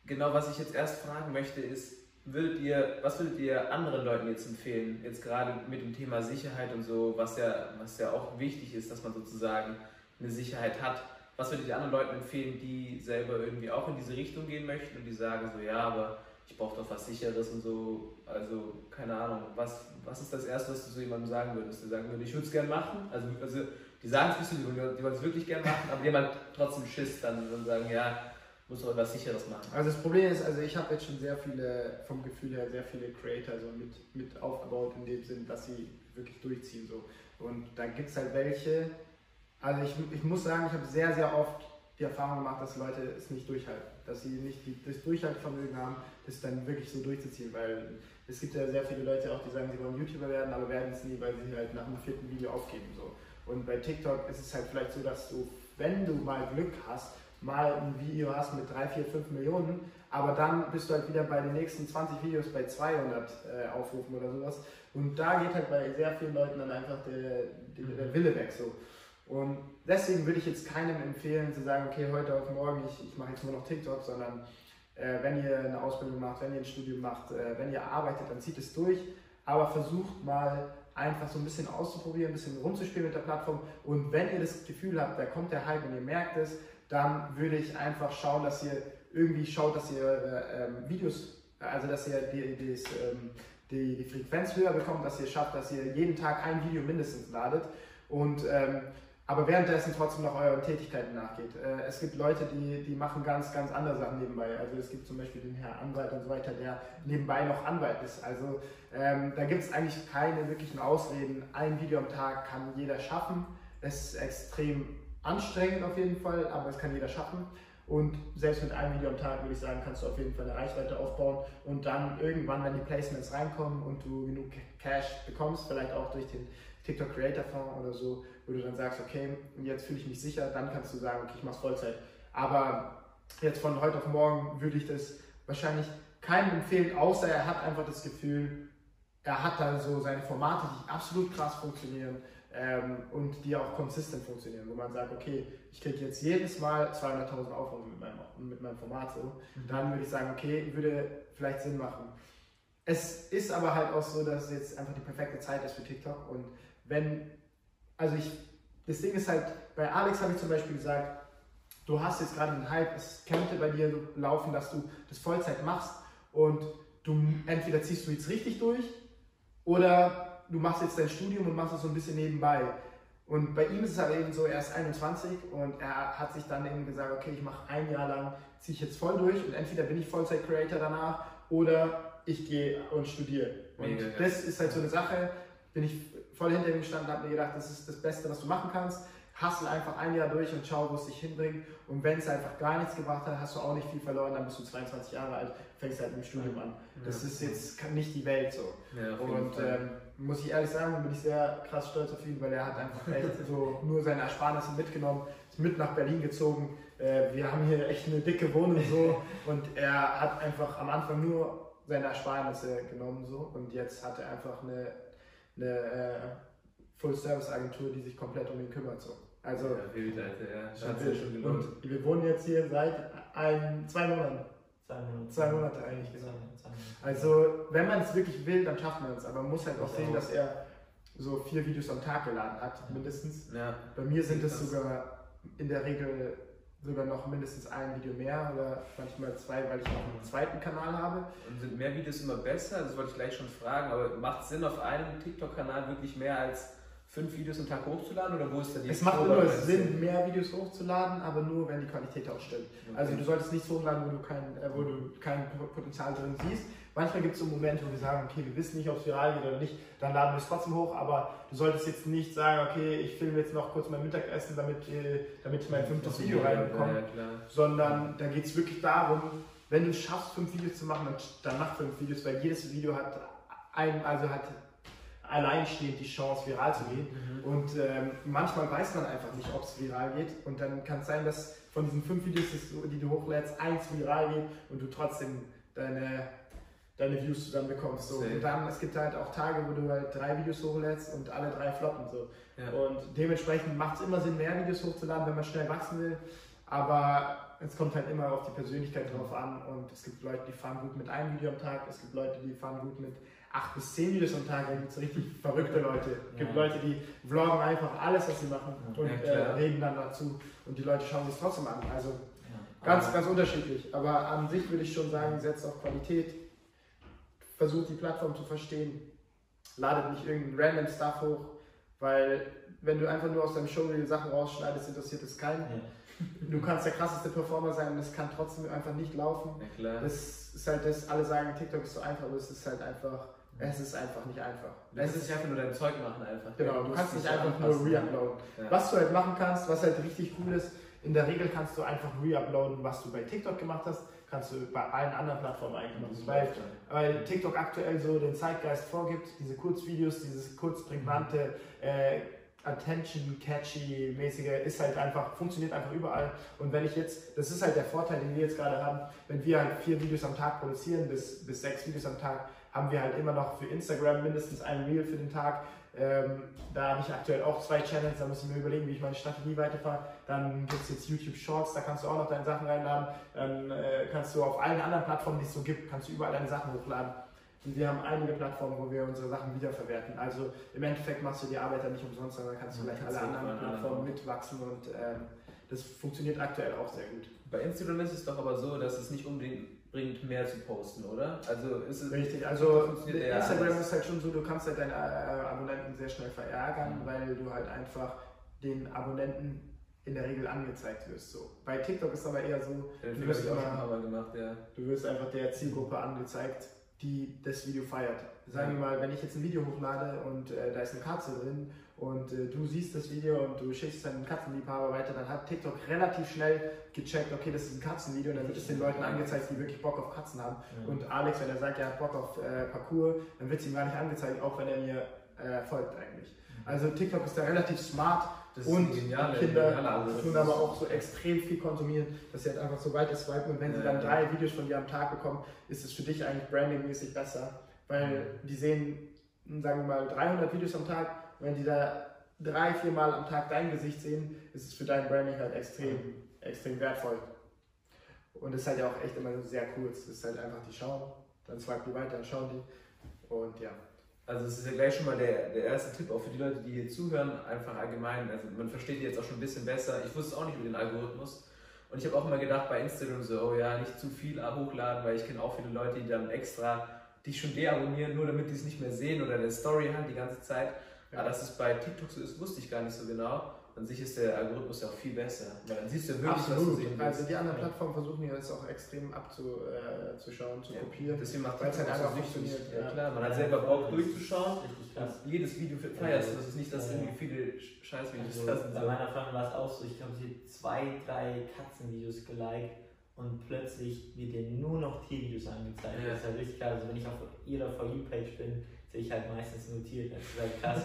genau, was ich jetzt erst fragen möchte, ist, würdet ihr, was würdet ihr anderen Leuten jetzt empfehlen, jetzt gerade mit dem Thema Sicherheit und so, was ja, was ja auch wichtig ist, dass man sozusagen eine Sicherheit hat. Was würdet ihr anderen Leuten empfehlen, die selber irgendwie auch in diese Richtung gehen möchten und die sagen so, ja, aber ich brauche doch was Sicheres und so. Also, keine Ahnung, was, was ist das Erste, was du so jemandem sagen würdest? Du sagen würdest, ich würde es gerne machen. Also, also die sagen es nicht so, die wollen es wirklich gerne machen, aber die halt trotzdem Schiss dann und sagen, ja, muss doch was Sicheres machen. Also das Problem ist, also ich habe jetzt schon sehr viele, vom Gefühl her, sehr viele Creator so mit, mit aufgebaut in dem Sinn, dass sie wirklich durchziehen. So. Und da gibt es halt welche, also ich, ich muss sagen, ich habe sehr, sehr oft die Erfahrung gemacht, dass Leute es nicht durchhalten. Dass sie nicht die, das Durchhaltevermögen haben, das dann wirklich so durchzuziehen. Weil es gibt ja sehr viele Leute auch, die sagen, sie wollen YouTuber werden, aber werden es nie, weil sie halt nach dem vierten Video aufgeben. So. Und bei TikTok ist es halt vielleicht so, dass du, wenn du mal Glück hast, mal ein Video hast mit 3, 4, 5 Millionen, aber dann bist du halt wieder bei den nächsten 20 Videos bei 200 äh, Aufrufen oder sowas. Und da geht halt bei sehr vielen Leuten dann einfach der, der, der Wille weg. So. Und deswegen würde ich jetzt keinem empfehlen zu sagen, okay, heute auf morgen, ich, ich mache jetzt nur noch TikTok, sondern äh, wenn ihr eine Ausbildung macht, wenn ihr ein Studium macht, äh, wenn ihr arbeitet, dann zieht es durch. Aber versucht mal einfach so ein bisschen auszuprobieren, ein bisschen rumzuspielen mit der Plattform. Und wenn ihr das Gefühl habt, da kommt der Hype und ihr merkt es, dann würde ich einfach schauen, dass ihr irgendwie schaut, dass ihr äh, ähm, Videos, also dass ihr die, die, ähm, die, die, Frequenz höher bekommt, dass ihr schafft, dass ihr jeden Tag ein Video mindestens ladet. Und ähm, aber währenddessen trotzdem noch euren Tätigkeiten nachgeht. Äh, es gibt Leute, die, die machen ganz, ganz andere Sachen nebenbei. Also es gibt zum Beispiel den Herr Anwalt und so weiter, der nebenbei noch Anwalt ist. Also ähm, da gibt es eigentlich keine wirklichen Ausreden. Ein Video am Tag kann jeder schaffen. Es ist extrem anstrengend auf jeden Fall, aber es kann jeder schaffen. Und selbst mit einem Video am Tag würde ich sagen, kannst du auf jeden Fall eine Reichweite aufbauen und dann irgendwann, wenn die Placements reinkommen und du genug Cash bekommst, vielleicht auch durch den TikTok Creator Fonds oder so, wo du dann sagst, okay, jetzt fühle ich mich sicher, dann kannst du sagen, okay, ich mache Vollzeit. Aber jetzt von heute auf morgen würde ich das wahrscheinlich keinem empfehlen, außer er hat einfach das Gefühl, er hat da so seine Formate, die absolut krass funktionieren ähm, und die auch konsistent funktionieren, wo man sagt, okay, ich kriege jetzt jedes Mal 200.000 Aufrufe mit meinem, mit meinem Format so, mhm. dann würde ich sagen, okay, würde vielleicht Sinn machen. Es ist aber halt auch so, dass es jetzt einfach die perfekte Zeit ist für TikTok und wenn also ich, das Ding ist halt, bei Alex habe ich zum Beispiel gesagt, du hast jetzt gerade einen Hype, es könnte bei dir so laufen, dass du das Vollzeit machst und du entweder ziehst du jetzt richtig durch oder du machst jetzt dein Studium und machst es so ein bisschen nebenbei. Und bei ihm ist es halt eben so, er ist 21 und er hat sich dann eben gesagt, okay, ich mache ein Jahr lang, ziehe ich jetzt voll durch und entweder bin ich Vollzeit-Creator danach oder ich gehe und studiere. Und Mega, das ist halt so eine Sache, bin ich voll hinter ihm gestanden und habe mir gedacht, das ist das Beste, was du machen kannst. Hustle einfach ein Jahr durch und schau, wo es dich hinbringt. Und wenn es einfach gar nichts gebracht hat, hast du auch nicht viel verloren, dann bist du 22 Jahre alt, fängst halt mit dem Studium an. Das ist jetzt nicht die Welt so. Ja, und ähm, muss ich ehrlich sagen, bin ich sehr krass stolz auf ihn, weil er hat einfach echt so nur seine Ersparnisse mitgenommen, ist mit nach Berlin gezogen. Äh, wir haben hier echt eine dicke Wohnung so und er hat einfach am Anfang nur seine Ersparnisse genommen so und jetzt hat er einfach eine, eine äh, Full-Service-Agentur, die sich komplett um ihn kümmert. So. Also, ja, wild, Alter, ja. Wild. sich schon gelohnt. und wir wohnen jetzt hier seit ein, zwei Monaten. Zwei Monate. Zwei Monate eigentlich, genau. Zwei- zwei Monate. Also, wenn man es wirklich will, dann schafft man es. Aber man muss halt auch Ich sehen, auch. dass er so vier Videos am Tag geladen hat, mindestens. Ja. Bei mir sind es sogar in der Regel sogar noch mindestens ein Video mehr oder manchmal zwei, weil ich noch einen zweiten Kanal habe. Und sind mehr Videos immer besser? Das wollte ich gleich schon fragen, aber macht es Sinn, auf einem TikTok-Kanal wirklich mehr als fünf Videos am Tag hochzuladen oder wo ist da die Es macht immer? Sinn, mehr Videos hochzuladen, aber nur, wenn die Qualität auch stimmt. Okay. Also du solltest nichts hochladen, wo du kein, äh, wo du kein Potenzial drin siehst. Manchmal gibt es so Momente, wo wir sagen, okay, wir wissen nicht, ob es viral geht oder nicht, dann laden wir es trotzdem hoch, aber du solltest jetzt nicht sagen, okay, ich filme jetzt noch kurz mein Mittagessen, damit, äh, damit ich mein fünftes Video reinbekomme, Ja, sondern da geht es wirklich darum, wenn du es schaffst, fünf Videos zu machen, dann, dann mach fünf Videos, weil jedes Video hat ein, also hat alleinstehend die Chance, viral zu gehen. Und ähm, manchmal weiß man einfach nicht, ob es viral geht. Und dann kann es sein, dass von diesen fünf Videos, die du hochlädst, eins viral geht und du trotzdem deine, deine Views zusammen bekommst. So. Und dann, es gibt halt auch Tage, wo du halt drei Videos hochlädst und alle drei floppen. So. Ja. Und dementsprechend macht es immer Sinn, mehr Videos hochzuladen, wenn man schnell wachsen will. Aber es kommt halt immer auf die Persönlichkeit drauf an. Und es gibt Leute, die fahren gut mit einem Video am Tag. Es gibt Leute, die fahren gut mit acht bis zehn Videos am Tag. Da gibt es richtig verrückte Leute. Es gibt Ja. Leute, die vloggen einfach alles, was sie machen und äh, reden dann dazu. Und die Leute schauen sich trotzdem an. Also ganz, ganz unterschiedlich. Aber an sich würde ich schon sagen, setzt auf Qualität. Versucht die Plattform zu verstehen. Ladet nicht irgendeinen random Stuff hoch, weil wenn du einfach nur aus deinem Showreel Sachen rausschneidest, interessiert es keinen. Ja. Du kannst der krasseste Performer sein und es kann trotzdem einfach nicht laufen. Ja. Das ist halt das, alle sagen, TikTok ist so einfach, aber es ist halt einfach, es ist einfach nicht einfach. Du Es ist einfach nur dein Zeug machen einfach. Genau, du kannst nicht einfach nur anpassen. reuploaden. Ja. Was du halt machen kannst, was halt richtig cool ist, in der Regel kannst du einfach reuploaden, was du bei TikTok gemacht hast, kannst du bei allen anderen Plattformen eigentlich machen. Weil, weil TikTok aktuell so den Zeitgeist vorgibt, diese Kurzvideos, dieses kurz prägnante, äh, attention catchy mäßige ist halt einfach, funktioniert einfach überall. Und wenn ich jetzt, das ist halt der Vorteil, den wir jetzt gerade haben, wenn wir halt vier Videos am Tag produzieren, bis, bis sechs Videos am Tag, haben wir halt immer noch für Instagram mindestens ein Reel für den Tag. Ähm, da habe ich aktuell auch zwei Channels, da muss ich mir überlegen, wie ich meine Strategie weiterfahre. Dann gibt es jetzt YouTube Shorts, da kannst du auch noch deine Sachen reinladen. Dann äh, kannst du auf allen anderen Plattformen, die es so gibt, kannst du überall deine Sachen hochladen. Und wir haben einige Plattformen, wo wir unsere Sachen wiederverwerten. Also im Endeffekt machst du die Arbeit dann nicht umsonst, sondern kannst du gleich kannst alle anderen Plattformen mitwachsen und ähm, das funktioniert aktuell auch sehr gut. Bei Instagram ist es doch aber so, dass es nicht unbedingt bringt, mehr zu posten, oder? Also ist es. Richtig, also Instagram ist halt schon so, du kannst halt deine äh, Abonnenten sehr schnell verärgern, Mhm. weil du halt einfach den Abonnenten in der Regel angezeigt wirst. So. Bei TikTok ist aber eher so, du wirst immer- gemacht, ja. du wirst einfach der Zielgruppe angezeigt, die das Video feiert. Sagen wir mal, wenn ich jetzt ein Video hochlade und äh, da ist eine Katze drin und äh, du siehst das Video und du schickst deinen Katzenliebhaber weiter, dann hat TikTok relativ schnell gecheckt, okay, das ist ein Katzenvideo und dann wird es den Leuten angezeigt, die wirklich Bock auf Katzen haben. Ja. Und Alex, wenn er sagt, er hat Bock auf äh, Parkour, dann wird es ihm gar nicht angezeigt, auch wenn er mir äh, folgt eigentlich. Also TikTok ist da relativ smart Das und die Kinder genialer Ansatz. tun aber auch so extrem viel konsumieren, dass sie halt einfach so weiter swipen und wenn sie Ja, dann ja. drei Videos von dir am Tag bekommen, ist es für dich eigentlich brandingmäßig besser, weil die sehen, sagen wir mal, 300 Videos am Tag, wenn die da drei, vier Mal am Tag dein Gesicht sehen, ist es für dein Branding halt extrem, extrem wertvoll. Und es ist halt ja auch echt immer sehr kurz. Es ist halt einfach, die schauen, dann swipen die weiter, dann schauen die und ja. Also es ist ja gleich schon mal der, der erste Tipp, auch für die Leute, die hier zuhören, einfach allgemein. Also man versteht jetzt auch schon ein bisschen besser. Ich wusste auch nicht über den Algorithmus. Und ich habe auch immer gedacht bei Instagram so, oh ja, nicht zu viel hochladen, weil ich kenne auch viele Leute, die dann extra dich schon deabonnieren, nur damit die es nicht mehr sehen oder eine Story haben die ganze Zeit. Ja. Aber dass es bei TikTok so ist, wusste ich gar nicht so genau. An sich ist der Algorithmus ja auch viel besser. Weil dann siehst du ja wirklich, was du Absolut. sehen willst. Also die anderen Plattformen versuchen ja das auch extrem abzuschauen, zu Ja. kopieren. Deswegen macht Weil es TikTok halt auch einfach funktioniert, Ja, ja. klar, man hat selber Bock durchzuschauen. Jedes Video feierst du. Das ist nicht, dass Ja. irgendwie viele Sch- Scheißvideos Also, sind. bei So. meiner Freundin war es auch so, ich glaube, sie hat zwei, drei Katzenvideos geliked und plötzlich wird ihr nur noch Tiervideos angezeigt. Ja. Das ist halt richtig krass. Also wenn ich auf ihrer For You-Page bin, sehe ich halt meistens nur Tiere. Das ist halt krass.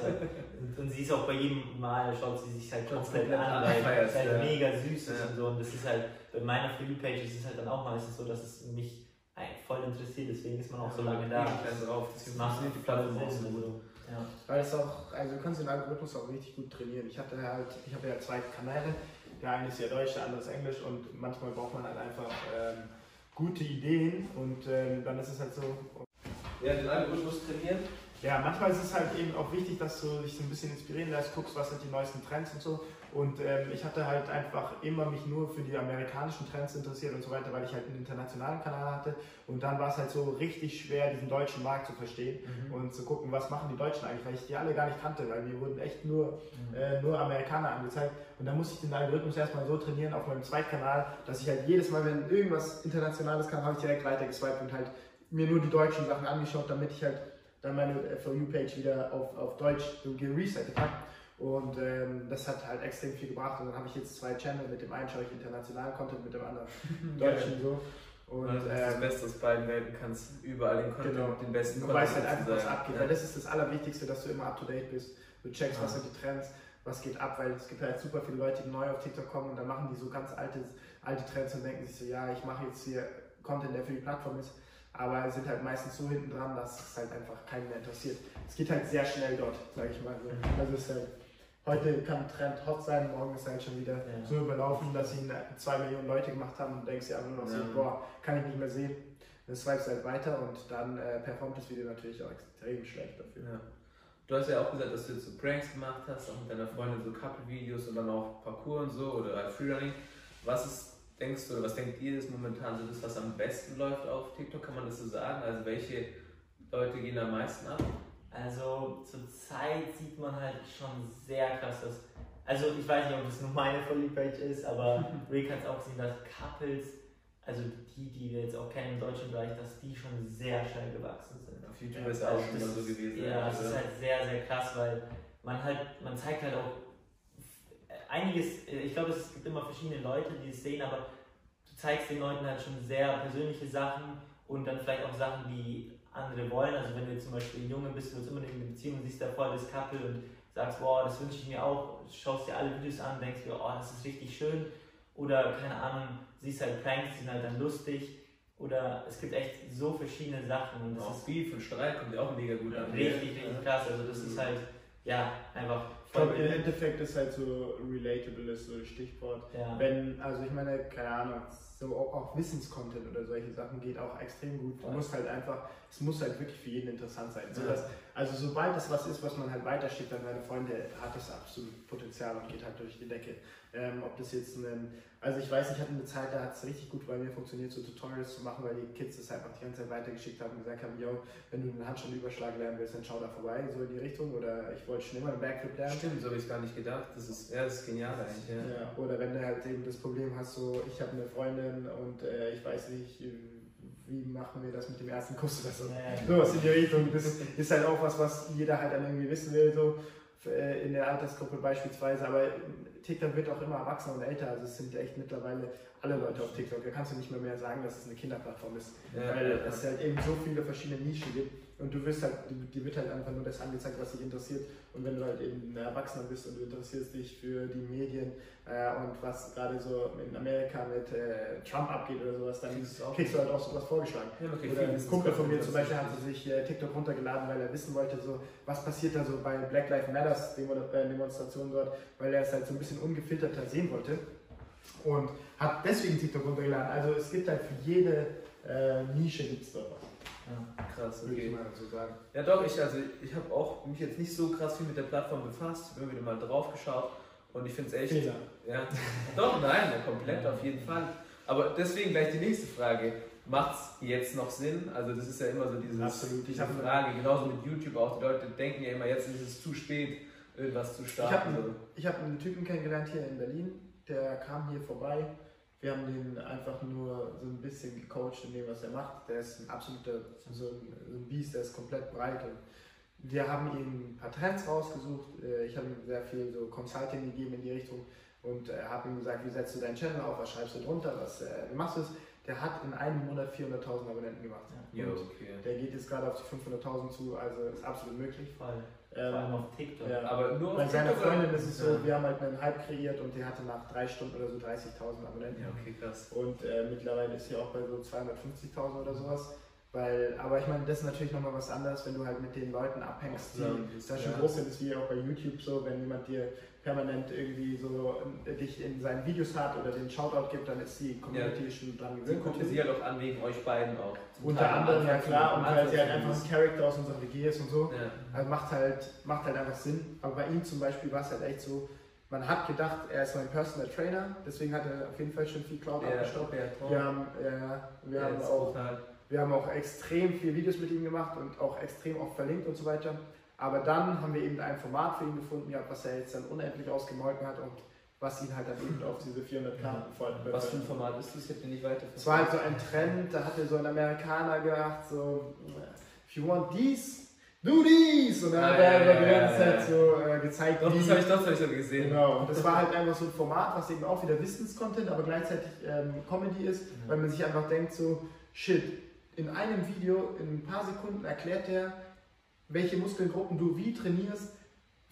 und, und sie ist auch bei jedem Mal, schaut sie sich halt komplett an, weil es halt ja. mega süß ist Ja. und so. Und das ist halt, bei meiner For You-Page ist es halt dann auch meistens so, dass es mich voll interessiert, deswegen ist man auch so lange da. Also drauf, Das funktioniert die Plattform auch so Sinn. gut. Ja. Weil es auch, also du kannst den Algorithmus auch richtig gut trainieren. Ich hatte halt, ich habe ja zwei Kanäle, der eine ist ja Deutsch, der andere ist Englisch und manchmal braucht man halt einfach ähm, gute Ideen und ähm, dann ist es halt so. Ja, den Algorithmus trainieren. Ja, manchmal ist es halt eben auch wichtig, dass du dich so ein bisschen inspirieren lässt, guckst, was sind die neuesten Trends und so. Und ähm, ich hatte halt einfach immer mich nur für die amerikanischen Trends interessiert und so weiter, weil ich halt einen internationalen Kanal hatte. Und dann war es halt so richtig schwer, diesen deutschen Markt zu verstehen und zu gucken, was machen die Deutschen eigentlich, weil ich die alle gar nicht kannte, weil mir wurden echt nur, äh, nur Amerikaner angezeigt. Und dann musste ich den Algorithmus erstmal so trainieren auf meinem Zweitkanal, dass ich halt jedes Mal, wenn irgendwas Internationales kam, habe ich direkt weitergeswiped und halt mir nur die deutschen Sachen angeschaut, damit ich halt dann meine For You-Page wieder auf, auf Deutsch so geresettet habe. Und ähm, das hat halt extrem viel gebracht. Und dann habe ich jetzt zwei Channel. Mit dem einen schaue ich internationalen Content, mit dem anderen deutschen so. Und also, das ähm, Beste aus beiden Welten kannst überall den Content, Genau. den besten du weißt halt einfach, was abgeht. Ja. Weil das ist das Allerwichtigste, dass du immer up to date bist. Du checkst, was Ja. sind die Trends, was geht ab, weil es gibt halt super viele Leute, die neu auf TikTok kommen und dann machen die so ganz alte, alte Trends und denken sich so, ja, ich mache jetzt hier Content, der für die Plattform ist. Aber sind halt meistens so hinten dran, dass es halt einfach keinen mehr interessiert. Es geht halt sehr schnell dort, sage ich mal so. Mhm. Also es ist halt, heute kann ein Trend hot sein, morgen ist halt schon wieder Ja. so überlaufen, dass ihn zwei Millionen Leute gemacht haben und denkst dir einfach nur noch so, Ja. boah, kann ich nicht mehr sehen. Dann swipest du halt weiter und dann äh, performt das Video natürlich auch extrem schlecht dafür. Ja. Du hast ja auch gesagt, dass du jetzt so Pranks gemacht hast, auch mit deiner Freundin so Couple-Videos und dann auch Parkour und so oder halt Freerunning. Was ist, denkst du, oder was denkt ihr, ist momentan so das, was am besten läuft auf TikTok? Kann man das so sagen? Also welche Leute gehen da am meisten ab? Also zurzeit sieht man halt schon sehr krass, dass. Also ich weiß nicht, ob das nur meine For You-Page ist, aber Rick hat es auch gesehen, dass Couples, also die, die wir jetzt auch kennen im deutschen Bereich, dass die schon sehr schnell gewachsen sind. Auf YouTube ist ja auch schon Das immer so ist- gewesen. Ja, das Also, ist halt sehr, sehr krass, weil man halt, man zeigt halt auch einiges, ich glaube, es gibt immer verschiedene Leute, die es sehen, aber du zeigst den Leuten halt schon sehr persönliche Sachen und dann vielleicht auch Sachen, die andere wollen. Also wenn du zum Beispiel ein Junge bist, du immer in einer Beziehung und siehst da voll das Couple und sagst, boah, das wünsche ich mir auch, schaust dir alle Videos an, denkst dir, oh, das ist richtig schön. Oder keine Ahnung, siehst halt Pranks, die sind halt dann lustig. Oder es gibt echt so verschiedene Sachen und das auch ist Beef und Streit kommt ja auch mega gut an. richtig, richtig krass. Also das ist halt, ja, einfach glaube, im Endeffekt ist halt so relatable ist so ein Stichwort. Ja. Wenn, also ich meine, keine Ahnung, so auch, auch Wissenscontent oder solche Sachen geht auch extrem gut. Du musst halt einfach, es muss halt wirklich für jeden interessant sein. So dass, also sobald es was ist, was man halt weiterschickt an seine Freunde, hat das absolut Potenzial und geht halt durch die Decke. Ähm, ob das jetzt ein, also ich weiß, ich hatte eine Zeit, da hat es richtig gut bei mir funktioniert, so Tutorials zu machen, weil die Kids das einfach die ganze Zeit weitergeschickt haben und gesagt haben, yo, wenn du den Handstandüberschlag lernen willst, dann schau da vorbei, so in die Richtung. Oder ich wollte schon immer einen Backflip lernen. Stimmt, so habe ich es gar nicht gedacht. Das ist, ja, das ist genial eigentlich. Ja. Ja, oder wenn du halt eben das Problem hast, so ich habe eine Freundin und äh, ich weiß nicht, wie machen wir das mit dem ersten Kuss oder so. Ja. Sowas in die Richtung. Das ist halt auch was, was jeder halt dann irgendwie wissen will, so äh, in der Altersgruppe beispielsweise. Aber TikTok wird auch immer erwachsener und älter. Also es sind echt mittlerweile alle Leute auf TikTok. Da kannst du nicht mehr, mehr sagen, dass es eine Kinderplattform ist. Ja, weil ja, es halt eben so viele verschiedene Nischen gibt. Und du wirst halt, dir wird halt einfach nur das angezeigt, was dich interessiert. Und wenn du halt eben ein Erwachsener bist und du interessierst dich für die Medien äh, und was gerade so in Amerika mit äh, Trump abgeht oder sowas, dann Kriegst kriegst du halt auch sowas vorgeschlagen. Ja, okay, Oder ein Kumpel von mir zum Beispiel hatte sich äh, TikTok runtergeladen, weil er wissen wollte, so, was passiert da so bei Black Lives Matters äh, Demonstrationen dort, weil er es halt so ein bisschen ungefilterter sehen wollte und hat deswegen TikTok runtergeladen. Also es gibt halt für jede äh, Nische gibt es dort Ja. Krass, würde ich okay. mal so sagen. Ja doch, ich, also, ich habe auch mich jetzt nicht so krass viel mit der Plattform befasst, immer wieder mal drauf geschaut und ich finde es echt. Fehler. Ja, doch, nein, komplett auf jeden Fall. Aber deswegen gleich die nächste Frage. Macht es jetzt noch Sinn? Also das ist ja immer so dieses, Absolut. Ich diese Frage, genauso mit YouTube auch. Die Leute denken ja immer, jetzt ist es zu spät, irgendwas zu Ich starten. habe so. ich hab einen Typen kennengelernt hier in Berlin, der kam hier vorbei. Wir haben den einfach nur so ein bisschen gecoacht in dem, was er macht. Der ist ein absoluter, so ein, so ein Biest, der ist komplett breit. Und wir haben ihm ein paar Trends rausgesucht. Äh, Ich habe ihm sehr viel so Consulting gegeben in die Richtung und äh, habe ihm gesagt, wie setzt du deinen Channel auf, was schreibst du drunter, was äh, wie machst du es. Der hat in einem Monat 400.000 Abonnenten gemacht. Und okay. der geht jetzt gerade auf die 500.000 zu, also ist absolut möglich. Voll. Vor allem auf TikTok. ja. Aber nur Bei seiner Freundin ist es so, Ja. wir haben halt einen Hype kreiert und die hatte nach drei Stunden oder so 30.000 Abonnenten. Ja, okay, krass. Und äh, mittlerweile ist sie auch bei so 250.000 oder sowas. Weil, aber ich meine, das ist natürlich nochmal was anderes, wenn du halt mit den Leuten abhängst, die da schon groß sind. Das ist wie auch bei YouTube so, wenn jemand dir permanent irgendwie so äh, dich in seinen Videos hat oder den Shoutout gibt, dann ist die Community schon dran gewöhnt. gucken sie halt auch an wegen euch beiden auch. Unter anderem, ja klar, und weil sie halt einfach ein Charakter aus unserer WG ist und so. Ja. Also macht halt, macht halt einfach Sinn. Aber bei ihm zum Beispiel war es halt echt so, man hat gedacht, er ist mein Personal Trainer, deswegen hat er auf jeden Fall schon viel Cloud Ja, abgestaubt. Bertrand. Wir haben, ja, wir, Ja, haben auch, total- wir haben auch extrem viele Videos mit ihm gemacht und auch extrem oft verlinkt und so weiter. Aber dann haben wir eben ein Format für ihn gefunden, gehabt, was er jetzt dann unendlich ausgemolken hat und was ihn halt dann eben auf diese 400 Karten voll Was für ein Format ist das? Ich hab dir nicht weiter es war halt so ein Trend, da hatte so ein Amerikaner gedacht, so, if you want these, do these! Und dann Ah, hat er ja, die ganze Zeit so äh, gezeigt, Doch, das habe ich, das hab ich so gesehen. Genau, und das war halt einfach so ein Format, was eben auch wieder Wissenscontent, aber gleichzeitig ähm, Comedy ist, Mhm. weil man sich einfach denkt so, shit, in einem Video, in ein paar Sekunden erklärt er, welche Muskelgruppen du wie trainierst,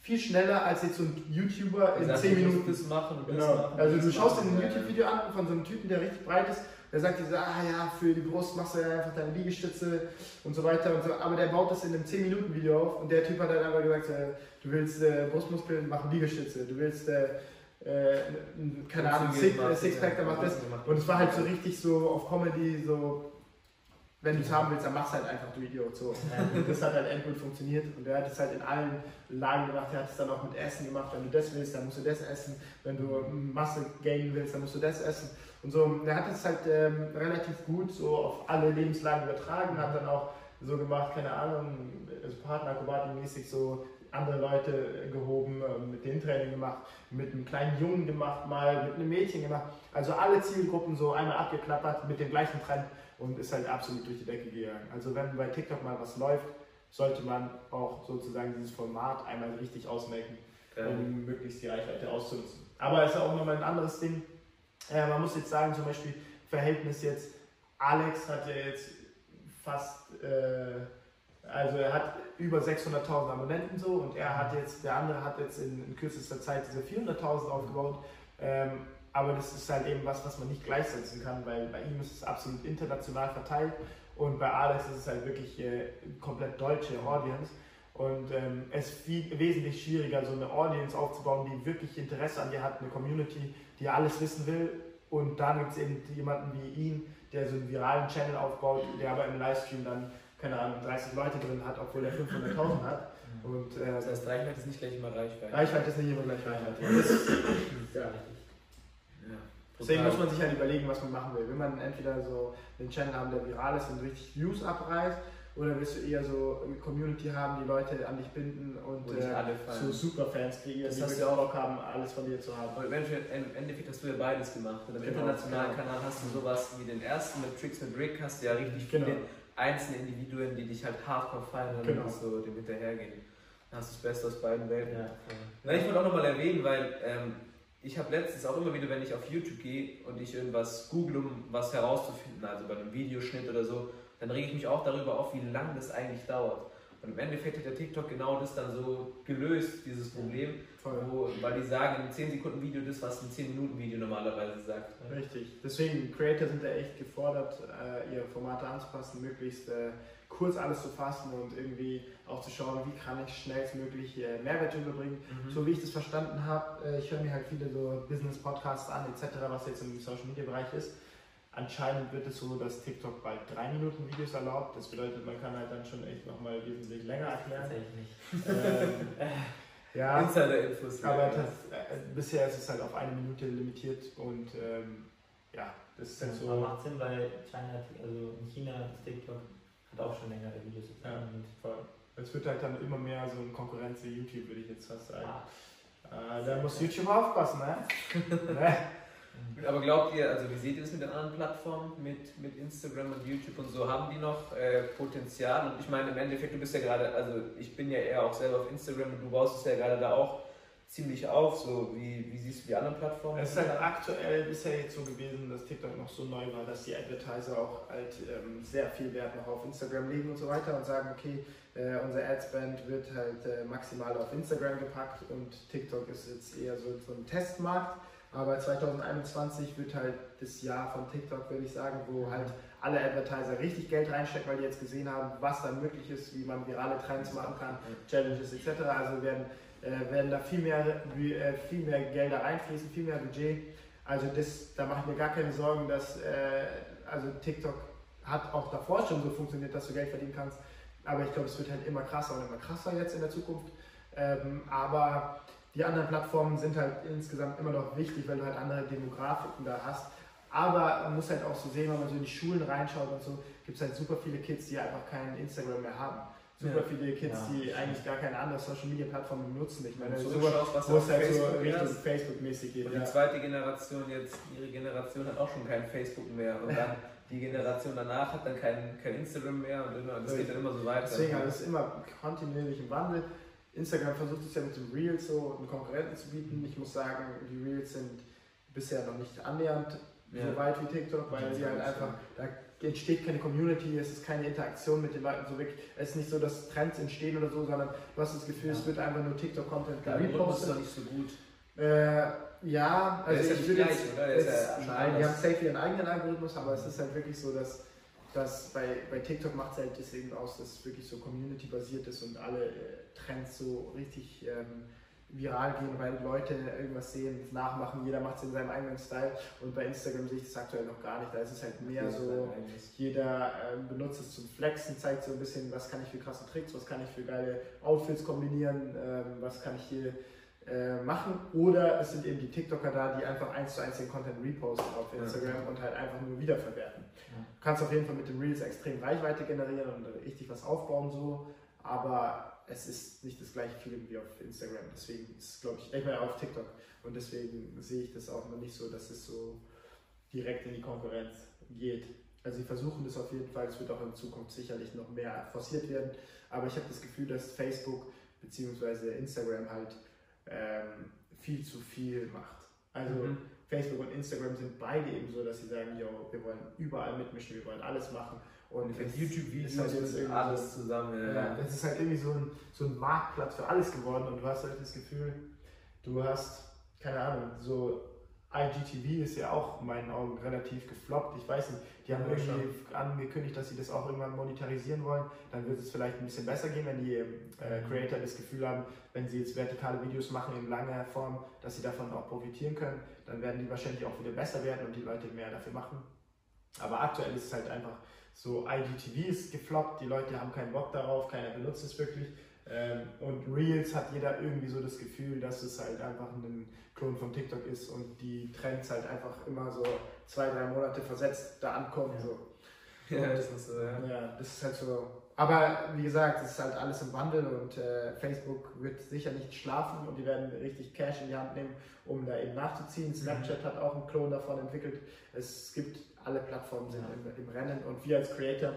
viel schneller als jetzt so ein YouTuber in Sagt, 10 du musst Minuten. Das machen und das Genau. machen. Also das du schaust machen. in ein YouTube-Video an von so einem Typen, der richtig breit ist, der sagt dir so, ah ja, für die Brust machst du ja einfach deine Liegestütze und so weiter und so, aber der baut das in einem 10-Minuten-Video auf und der Typ hat dann einfach gesagt, äh, du willst äh, Brustmuskeln, mach Liegestütze, du willst, äh, äh, keine Ahnung, Six, macht, äh, Sixpack, dann mach das. Und es war halt so richtig so auf Comedy, so, wenn du es haben willst, dann mach's halt einfach, du Idiot, so. Und das hat halt endgut funktioniert und er hat es halt in allen Lagen gemacht. Er hat es dann auch mit Essen gemacht. Wenn du das willst, dann musst du das essen. Wenn du Masse gainen willst, dann musst du das essen. Und so, und er hat es halt ähm, relativ gut so auf alle Lebenslagen übertragen. Hat dann auch so gemacht, keine Ahnung, also Partnerakrobatik-mäßig so andere Leute gehoben, ähm, mit denen Training gemacht, mit einem kleinen Jungen gemacht, mal mit einem Mädchen gemacht. Also alle Zielgruppen so einmal abgeklappert mit dem gleichen Trend und ist halt absolut durch die Decke gegangen. Also wenn bei TikTok mal was läuft, sollte man auch sozusagen dieses Format einmal richtig ausmelken, um möglichst die Reichweite auszunutzen. Aber es ist auch nochmal ein anderes Ding. Äh, man muss jetzt sagen, zum Beispiel Verhältnis jetzt, Alex hat ja jetzt fast, äh, also er hat über 600.000 Abonnenten so und er hat jetzt, der andere hat jetzt in, in kürzester Zeit diese 400.000 aufgebaut. Ähm, aber das ist halt eben was, was man nicht gleichsetzen kann, weil bei ihm ist es absolut international verteilt und bei Alex ist es halt wirklich äh, komplett deutsche Audience. Und ähm, es ist viel, wesentlich schwieriger, so eine Audience aufzubauen, die wirklich Interesse an dir hat, eine Community, die alles wissen will. Und dann gibt es eben jemanden wie ihn, der so einen viralen Channel aufbaut, der aber im Livestream dann, keine Ahnung, 30 Leute drin hat, obwohl er 500.000 hat. Und äh, Das heißt, Reichweite ist nicht gleich immer Reichweite. Reichweite ist nicht immer gleich Reichweite. Das, ja. Ja. Deswegen muss man sich halt überlegen, was man machen will. Will man entweder so einen Channel haben, der viral ist und richtig Views abreißt, oder willst du eher so eine Community haben, die Leute an dich binden und dich äh, feiern. Superfans kreieren, Das die hast du auch. Bock haben, alles von dir zu haben. Im Endeffekt, im Endeffekt hast du ja beides gemacht. Und am Genau, internationalen genau. Kanal hast du sowas wie den ersten mit Tricks mit Rick, hast du ja richtig viele Genau. Einzelne Individuen, die dich halt hardcore feiern und Genau. dann so dem hinterhergehen. Dann hast du das Beste aus beiden Welten. Ja. Na, ich wollte auch nochmal erwähnen, weil ähm, ich habe letztens auch immer wieder, wenn ich auf YouTube gehe und ich irgendwas google, um was herauszufinden, also bei einem Videoschnitt oder so, dann rege ich mich auch darüber auf, wie lange das eigentlich dauert. Und im Endeffekt hat der TikTok genau das dann so gelöst, dieses Problem, wo, weil die sagen, einem 10 Sekunden Video das, was ein 10 Minuten Video normalerweise sagt. Richtig. Deswegen, Creator sind da echt gefordert, äh, ihre Formate anzupassen, möglichst äh, kurz alles zu fassen und irgendwie auch zu schauen, wie kann ich schnellstmöglich äh, Mehrwert überbringen. So wie ich das verstanden habe, äh, ich höre mir halt viele so Business-Podcasts an, etc., was jetzt im Social-Media-Bereich ist. Anscheinend wird es so, dass TikTok bald 3 Minuten Videos erlaubt. Das bedeutet, man kann halt dann schon echt nochmal wesentlich länger erklären. Tatsächlich nicht. ähm, ja, Insider-Infos. aber das, äh, bisher ist es halt auf eine Minute limitiert und ähm, ja, das ist halt Das so. macht Sinn, weil China, also in China ist TikTok hat auch schon längere Videos. Ja. und- Voll. Es wird halt dann immer mehr so ein Konkurrenz zu YouTube, würde ich jetzt fast sagen. Ah, Äh, da muss YouTube aufpassen, ne? ne? Aber glaubt ihr, also wie seht ihr das mit den anderen Plattformen, mit, mit Instagram und YouTube und so, haben die noch äh, Potenzial? Und ich meine, im Endeffekt, du bist ja gerade, also ich bin ja eher auch selber auf Instagram und du baust es ja gerade da auch ziemlich auf. So, wie, wie siehst du die anderen Plattformen? Es ist halt aktuell bisher jetzt so gewesen, dass TikTok noch so neu war, dass die Advertiser auch halt ähm, sehr viel Wert noch auf Instagram legen und so weiter und sagen, okay, äh, unser Adspend wird halt äh, maximal auf Instagram gepackt und TikTok ist jetzt eher so, so ein Testmarkt. Aber 2021 wird halt das Jahr von TikTok, würde ich sagen, wo halt alle Advertiser richtig Geld reinstecken, weil die jetzt gesehen haben, was da möglich ist, wie man virale Trends machen kann, Challenges etc. Also werden, äh, werden da viel mehr, äh, viel mehr Gelder reinfließen, viel mehr Budget. Also das, da mache ich mir gar keine Sorgen, dass äh, also TikTok hat auch davor schon so funktioniert, dass du Geld verdienen kannst. Aber ich glaube, es wird halt immer krasser und immer krasser jetzt in der Zukunft. Ähm, aber die anderen Plattformen sind halt insgesamt immer noch wichtig, weil du halt andere Demografiken da hast. Aber man muss halt auch so sehen, wenn man so in die Schulen reinschaut und so, gibt es halt super viele Kids, die einfach kein Instagram mehr haben. Super ja. viele Kids, ja, die eigentlich gar keine andere Social Media Plattform benutzen. Ich meine, so sowas, was wo es halt Facebook so Richtung ist. Facebook-mäßig geht. Und ja. die zweite Generation jetzt, ihre Generation hat auch schon kein Facebook mehr. Und dann die Generation danach hat dann kein, kein Instagram mehr und immer, das geht dann immer so weiter. Deswegen also es ist immer kontinuierlich im Wandel. Instagram versucht es ja mit dem Reels so einen Konkurrenten zu bieten. Ich muss sagen, die Reels sind bisher noch nicht annähernd Ja. so weit wie TikTok, weil sie halt einfach, da entsteht keine Community, es ist keine Interaktion mit den Leuten so wirklich. Es ist nicht so, dass Trends entstehen oder so, sondern du hast das Gefühl, es wird einfach nur TikTok-Content ist gepostet. doch nicht so gut. Äh, ja, also ist ja ich würde gleich, jetzt, oder? Ist ja schon nein, die anders. haben safe ihren eigenen Algorithmus, aber es ist halt wirklich so, dass, dass bei, bei TikTok macht es halt deswegen aus, dass es wirklich so community-basiert ist und alle äh, Trends so richtig ähm, viral gehen, weil Leute irgendwas sehen, nachmachen, jeder macht es in seinem eigenen Style. Und bei Instagram sehe ich das aktuell noch gar nicht, da ist es halt mehr so, jeder ähm, benutzt es zum Flexen, zeigt so ein bisschen, was kann ich für krasse Tricks, was kann ich für geile Outfits kombinieren, ähm, was kann ich hier äh, machen. Oder es sind eben die TikToker da, die einfach eins zu eins den Content reposten auf Instagram und halt einfach nur wiederverwerten. Ja. Du kannst auf jeden Fall mit den Reels extrem Reichweite generieren und richtig was aufbauen so, aber es ist nicht das gleiche Feeling wie auf Instagram. Deswegen ist es, glaube ich, ich meine auf TikTok. Und deswegen sehe ich das auch noch nicht so, dass es so direkt in die Konkurrenz geht. Also sie versuchen das auf jeden Fall, es wird auch in Zukunft sicherlich noch mehr forciert werden. Aber ich habe das Gefühl, dass Facebook bzw. Instagram halt ähm, viel zu viel macht. Also Mhm. Facebook und Instagram sind beide eben so, dass sie sagen, yo, wir wollen überall mitmischen, wir wollen alles machen. Und es YouTube-Videos halt jetzt irgendwie alles zusammen. so, Ja. ja, es ist halt irgendwie so ein, so ein Marktplatz für alles geworden und du hast halt das Gefühl, du hast, keine Ahnung, so IGTV ist ja auch in meinen Augen relativ gefloppt. Ich weiß nicht, die haben Ja, irgendwie angekündigt, dass sie das auch irgendwann monetarisieren wollen. Dann wird es vielleicht ein bisschen besser gehen, wenn die äh, Creator das Gefühl haben, wenn sie jetzt vertikale Videos machen in langer Form, dass sie davon auch profitieren können. Dann werden die wahrscheinlich auch wieder besser werden und die Leute mehr dafür machen. Aber aktuell ist es halt einfach so, IGTV ist gefloppt, die Leute haben keinen Bock darauf, keiner benutzt es wirklich. Ähm, und Reels hat jeder irgendwie so das Gefühl, dass es halt einfach ein Klon von TikTok ist und die Trends halt einfach immer so zwei, drei Monate versetzt da ankommen. Ja. So. Ja, das ist so, ja. Ja, das ist halt so. Aber wie gesagt, es ist halt alles im Wandel und äh, Facebook wird sicher nicht schlafen und die werden richtig Cash in die Hand nehmen, um da eben nachzuziehen. Snapchat hat auch einen Klon davon entwickelt. Es gibt alle Plattformen sind Ja. im, im Rennen und wir als Creator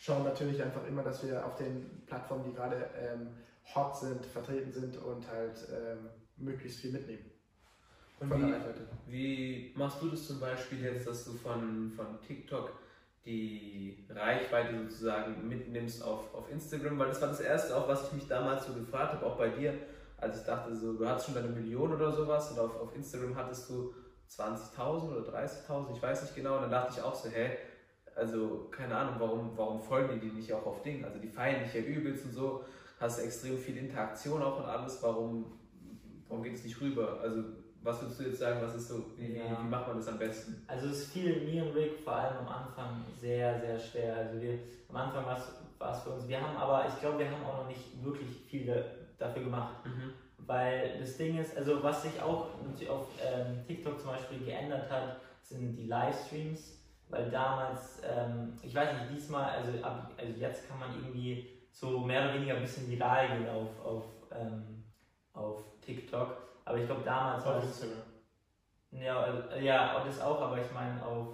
schauen natürlich einfach immer, dass wir auf den Plattformen, die gerade ähm, hot sind, vertreten sind und halt ähm, möglichst viel mitnehmen Und wie, wie machst du das zum Beispiel jetzt, dass du von, von TikTok die Reichweite sozusagen mitnimmst auf, auf Instagram? Weil das war das Erste, auch was ich mich damals so gefragt habe, auch bei dir, als ich dachte, so, du hattest schon deine Million oder sowas und auf, auf Instagram hattest du 20.000 oder 30.000, ich weiß nicht genau. Und dann dachte ich auch so, hä, also keine Ahnung, warum, warum folgen die die nicht auch auf Ding? Also die feiern dich ja übelst und so, hast extrem viel Interaktion auch und alles, warum, warum geht es nicht rüber? Also was würdest du jetzt sagen, was ist so, wie, Ja. wie macht man das am besten? Also es fiel mir und Rick vor allem am Anfang sehr, sehr schwer. Also wir, am Anfang war es- für uns, wir haben aber, ich glaube, wir haben auch noch nicht wirklich viel da- dafür gemacht. Weil das Ding ist, also was sich auch auf ähm, TikTok zum Beispiel geändert hat, sind die Livestreams. Weil damals, ähm, ich weiß nicht, diesmal, also, ab, also jetzt kann man irgendwie so mehr oder weniger ein bisschen viral gehen auf, auf, ähm, auf TikTok. Aber ich glaube damals war Auf es ja, äh, ja, das auch, aber ich meine auf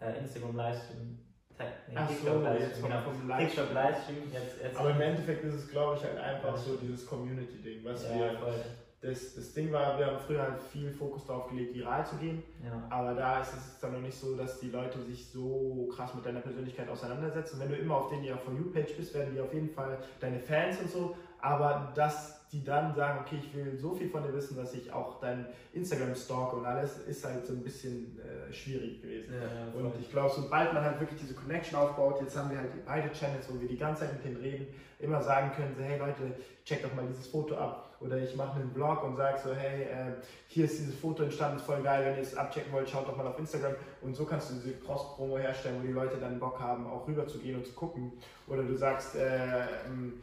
äh, Instagram Livestream. Nee, Ach so, TikTok jetzt Livestream, genau. Livestream. TikTok Livestream, jetzt, jetzt Aber im Endeffekt ist es, glaube ich, halt einfach so dieses Community-Ding, was ja, wir voll. Das, das Ding war, wir haben früher halt viel Fokus darauf gelegt, viral zu gehen. Ja. Aber da ist es dann noch nicht so, dass die Leute sich so krass mit deiner Persönlichkeit auseinandersetzen. Wenn du immer auf den For You-Page bist, werden die auf jeden Fall deine Fans und so. Aber dass die dann sagen, okay, ich will so viel von dir wissen, dass ich auch dein Instagram stalk und alles, ist halt so ein bisschen äh, schwierig gewesen. Ja, und ich glaube, sobald man halt wirklich diese Connection aufbaut, jetzt haben wir halt beide Channels, wo wir die ganze Zeit mit denen reden, immer sagen können, so, hey Leute, check doch mal dieses Foto ab. Oder ich mache einen Vlog und sage so, hey, äh, hier ist dieses Foto entstanden, ist voll geil, wenn ihr es abchecken wollt, schaut doch mal auf Instagram. Und so kannst du diese Cross-Promo herstellen, wo die Leute dann Bock haben, auch rüber zu gehen und zu gucken. Oder du sagst, äh, ähm,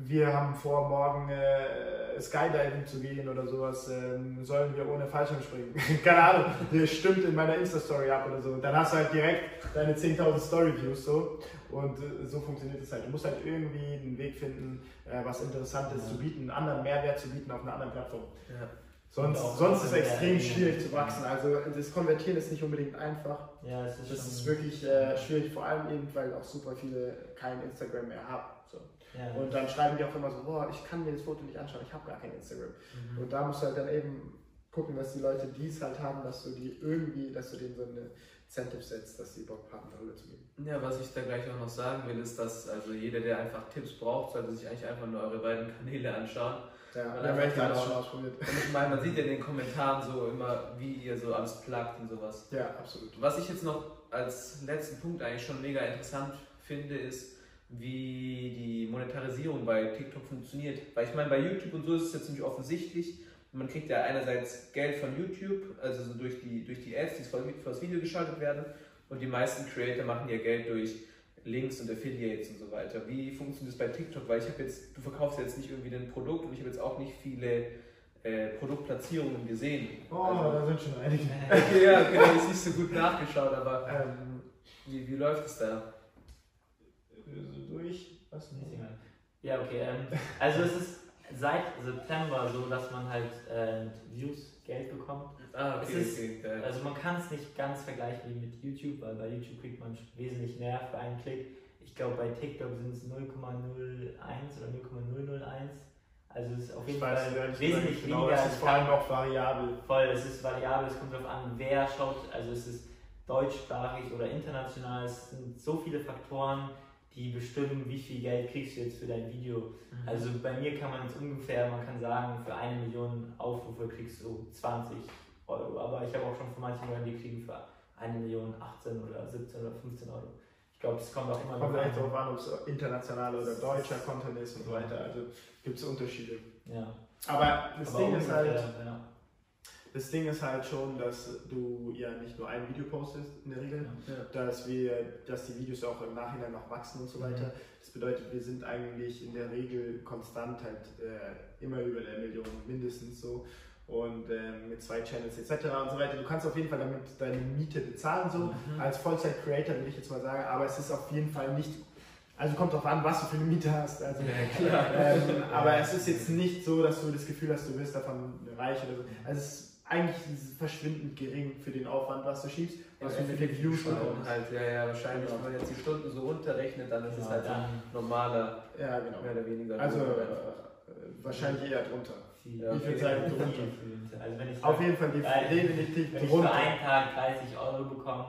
wir haben vor, morgen äh, Skydiving zu gehen oder sowas, ähm, sollen wir ohne Fallschirm springen? Keine Ahnung, das stimmt in meiner Insta-Story ab oder so. Dann hast du halt direkt deine 10.000 Story-Views so und äh, so funktioniert es halt. Du musst halt irgendwie einen Weg finden, äh, was Interessantes ja. zu bieten, einen anderen Mehrwert zu bieten auf einer anderen Plattform. Ja. Sonst, sonst ist es extrem schwierig zu wachsen. Also das Konvertieren ist nicht unbedingt einfach. Ja, es ist das ist wirklich äh, schwierig, vor allem eben, weil auch super viele kein Instagram mehr haben. So. Ja. Und dann schreiben die auch immer so, boah, ich kann mir das Foto nicht anschauen, ich habe gar kein Instagram. Mhm. Und da musst du halt dann eben gucken, dass die Leute dies halt haben, dass du die irgendwie, dass du denen so eine Incentive setzt, dass sie Bock haben, darüber zu gehen. Ja, was ich da gleich auch noch sagen will, ist, dass also jeder, der einfach Tipps braucht, sollte sich eigentlich einfach nur eure beiden Kanäle anschauen. Ja, und dann ich alles schon ausprobiert. Und ich meine, man sieht ja in den Kommentaren so immer, wie ihr so alles plagt und sowas. Ja, absolut. Was ich jetzt noch als letzten Punkt eigentlich schon mega interessant finde, ist, wie die Monetarisierung bei TikTok funktioniert. Weil ich meine, bei YouTube und so ist es jetzt nicht offensichtlich. Man kriegt ja einerseits Geld von YouTube, also so durch die, durch die Ads, die für das Video geschaltet werden. Und die meisten Creator machen ihr Geld durch Links und Affiliates und so weiter. Wie funktioniert das bei TikTok? Weil ich habe jetzt, du verkaufst jetzt nicht irgendwie ein Produkt und ich habe jetzt auch nicht viele äh, Produktplatzierungen gesehen. Oh, also, da sind schon einige. ja, genau, ich nicht so gut nachgeschaut, aber ähm, wie, wie läuft es da? So durch. Was? Ja, okay. Ähm, also es ist seit September so, dass man halt äh, Views Geld bekommt. Ah, okay, ist, okay, Also man kann es nicht ganz vergleichen wie mit YouTube, weil bei YouTube kriegt man wesentlich mehr für einen Klick. Ich glaube bei TikTok sind es 0,01 oder 0,001. Also es ist auf jeden Fall wesentlich genau, weniger. Es ist vor allem auch variabel. Voll, es ist variabel, es kommt darauf an, wer schaut. Also es ist deutschsprachig oder international. Es sind so viele Faktoren, die bestimmen, wie viel Geld kriegst du jetzt für dein Video. Mhm. Also bei mir kann man jetzt ungefähr, man kann sagen, für eine Million Aufrufe kriegst du 20 Euro. Aber ich habe auch schon von manchen Leuten, die kriegen für eine Million 18 oder 17 oder 15 Euro. Ich glaube, es kommt auch immer kommt vielleicht darauf an, ob es internationaler oder deutscher Content ist und so weiter. Also gibt es Unterschiede. Ja. Aber das Aber Ding ist halt. Ja das Ding ist halt schon, dass du ja nicht nur ein Video postest in der Regel, ja. dass wir, dass die Videos auch im Nachhinein noch wachsen und so weiter. Mhm. Das bedeutet, wir sind eigentlich in der Regel konstant halt äh, immer über der Million mindestens so und äh, mit zwei Channels etc. und so weiter. Du kannst auf jeden Fall damit deine Miete bezahlen so. Mhm. Als Vollzeit-Creator will ich jetzt mal sagen, aber es ist auf jeden Fall nicht also kommt drauf an, was du für eine Miete hast. Also, ja, ähm, aber es ist jetzt nicht so, dass du das Gefühl hast, du wirst davon reich oder so. Also es eigentlich verschwindend gering für den Aufwand, was du schiebst, was ja, du für die Views bekommst. Halt, ja, ja, wahrscheinlich, genau. wenn man jetzt die Stunden so runterrechnet, dann ist ja, es halt ein normaler, ja, genau. mehr oder weniger. Also äh, wahrscheinlich eher drunter. Ja, ich würde sagen drunter. Also wenn ich Auf jeden Fall die, definitiv wenn drunter. Wenn ich für einen Tag 30 Euro bekomme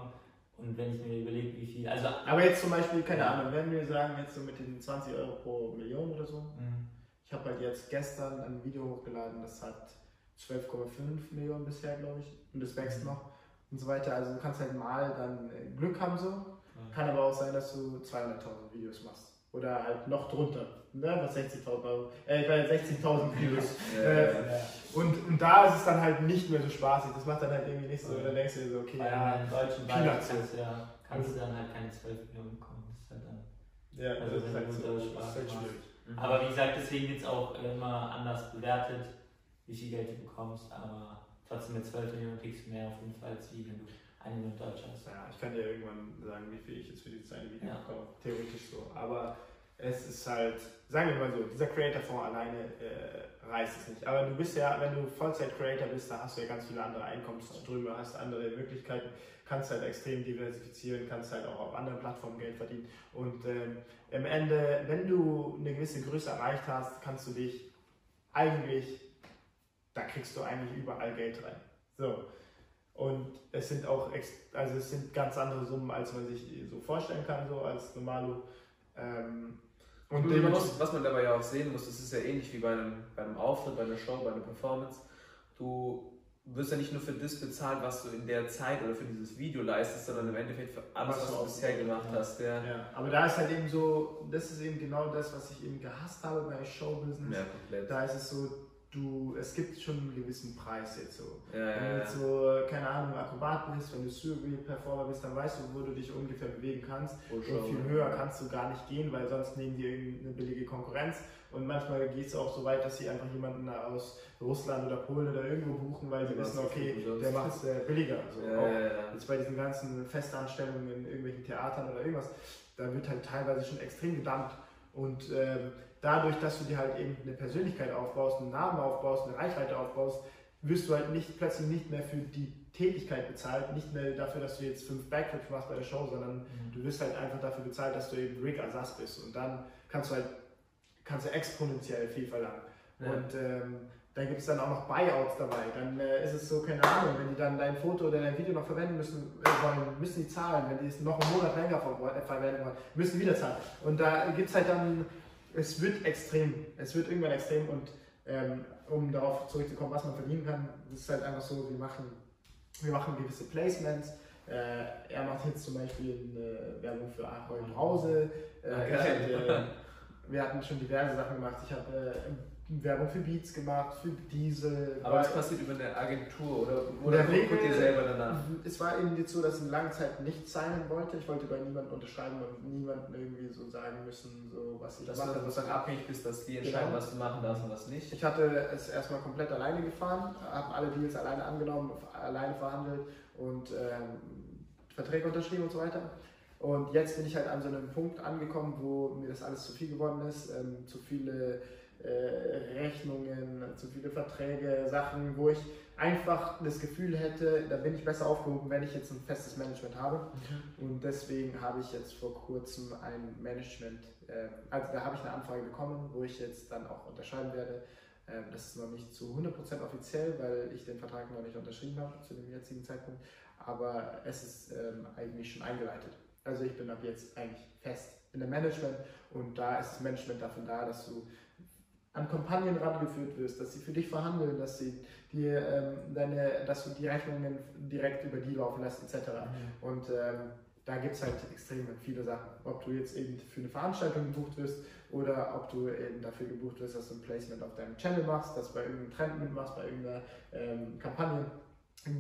und wenn ich mir überlege, wie viel. Also, Aber jetzt zum Beispiel, keine Ahnung, wenn wir sagen, jetzt so mit den 20 Euro pro Million oder so, mhm. ich habe halt jetzt gestern ein Video hochgeladen, das hat 12,5 Millionen bisher, glaube ich. Und es wächst mhm. noch und so weiter. Also du kannst halt mal dann äh, Glück haben so. Kann aber auch sein, dass du 200.000 Videos machst. Oder halt noch drunter. Ne? Was 60.000 Euro. Äh, 60.000 Videos. äh, und, und da ist es dann halt nicht mehr so spaßig. Das macht dann halt irgendwie nicht so. Dann denkst du dir so, okay, Bei ja, in deutschen Peanuts. Ja, kannst du dann halt keine 12 Millionen bekommen. Das ist halt dann. Ja, also das, ist halt, so, das ist halt schwierig. Mhm. Aber wie gesagt, deswegen wird es auch immer anders bewertet wie viel Geld du bekommst, aber trotzdem mit 12 Millionen kriegst du mehr auf jeden Fall, als wie wenn du eine Million Deutsch hast. Ja, ich kann dir irgendwann sagen, wie viel ich jetzt für dieses eine Video ja. bekomme. Theoretisch so. Aber es ist halt, sagen wir mal so, dieser Creator-Fonds alleine äh, reißt es nicht. Aber du bist ja, wenn du Vollzeit-Creator bist, da hast du ja ganz viele andere Einkommensströme, hast andere Möglichkeiten, kannst halt extrem diversifizieren, kannst halt auch auf anderen Plattformen Geld verdienen. Und ähm, am Ende, wenn du eine gewisse Größe erreicht hast, kannst du dich eigentlich da kriegst du eigentlich überall Geld rein. So. Und es sind auch, also es sind ganz andere Summen, als man sich so vorstellen kann, so als Normalo. Ähm, und man muss, was man dabei ja auch sehen muss, das ist ja ähnlich wie bei einem, bei einem Auftritt, bei einer Show, bei einer Performance. Du wirst ja nicht nur für das bezahlt, was du in der Zeit oder für dieses Video leistest, sondern im Endeffekt für alles, was, was du bisher gemacht ja. hast. Ja. ja. aber da ist halt eben so, das ist eben genau das, was ich eben gehasst habe bei Showbusiness. Ja, komplett. Da ist es so, du, es gibt schon einen gewissen Preis jetzt so. Ja, wenn du jetzt so, keine Ahnung, Akrobat bist, wenn du Survey-Performer bist, dann weißt du, wo du dich ungefähr bewegen kannst. Oh, und viel höher kannst du gar nicht gehen, weil sonst nehmen die irgendeine billige Konkurrenz. Und manchmal geht es auch so weit, dass sie einfach jemanden aus Russland oder Polen oder irgendwo buchen, weil sie ja, wissen, okay, der macht es äh, billiger. Also ja, auch jetzt bei diesen ganzen Festanstellungen in irgendwelchen Theatern oder irgendwas, da wird halt teilweise schon extrem gedammt. Und ähm, dadurch, dass du dir halt eben eine Persönlichkeit aufbaust, einen Namen aufbaust, eine Reichweite aufbaust, wirst du halt nicht plötzlich nicht mehr für die Tätigkeit bezahlt, nicht mehr dafür, dass du jetzt fünf Backflips machst bei der Show, sondern mhm. du wirst halt einfach dafür bezahlt, dass du eben Rick Asas bist und dann kannst du halt kannst du exponentiell viel verlangen. Ja. Und ähm, dann gibt es dann auch noch Buyouts dabei. Dann äh, ist es so, keine Ahnung, wenn die dann dein Foto oder dein Video noch verwenden müssen äh, wollen, müssen die zahlen. Wenn die es noch einen Monat länger äh, verwenden wollen, müssen die wieder zahlen. Und da gibt es halt dann es wird extrem. Es wird irgendwann extrem und ähm, um darauf zurückzukommen, was man verdienen kann, ist es halt einfach so, wir machen, wir machen gewisse Placements. Äh, er macht jetzt zum Beispiel eine Werbung für Ahoi Brause. Äh, ah, wir hatten schon diverse Sachen gemacht. Ich habe äh, Werbung für Beats gemacht, für Diesel. Aber es passiert über eine Agentur oder, oder guckt ihr selber danach? Es war eben jetzt so, dass ich lange Zeit nicht signen wollte. Ich wollte bei niemandem unterschreiben und niemandem irgendwie so sagen müssen, so was ich dass mache. Dass du dann abhängig bist, dass die entscheiden, genau. was du machen darfst und was nicht. Ich hatte es erstmal komplett alleine gefahren, habe alle Deals alleine angenommen, alleine verhandelt und ähm, Verträge unterschrieben und so weiter. Und jetzt bin ich halt an so einem Punkt angekommen, wo mir das alles zu viel geworden ist, ähm, zu viele Rechnungen, zu viele Verträge, Sachen, wo ich einfach das Gefühl hätte, da bin ich besser aufgehoben, wenn ich jetzt ein festes Management habe. Mhm. Und deswegen habe ich jetzt vor kurzem ein Management, äh, also da habe ich eine Anfrage bekommen, wo ich jetzt dann auch unterschreiben werde. Ähm, das ist noch nicht zu 100% offiziell, weil ich den Vertrag noch nicht unterschrieben habe zu dem jetzigen Zeitpunkt, aber es ist ähm, eigentlich schon eingeleitet. Also ich bin ab jetzt eigentlich fest in der Management und da ist das Management dafür da, dass du an Kampagnen rangeführt wirst, dass sie für dich verhandeln, dass sie dir ähm, deine, dass du die Rechnungen direkt über die laufen lässt, etc. Mhm. Und ähm, da gibt es halt extrem viele Sachen. Ob du jetzt eben für eine Veranstaltung gebucht wirst oder ob du eben dafür gebucht wirst, dass du ein Placement auf deinem Channel machst, dass du bei irgendeinem Trend mitmachst, bei irgendeiner ähm, Kampagne.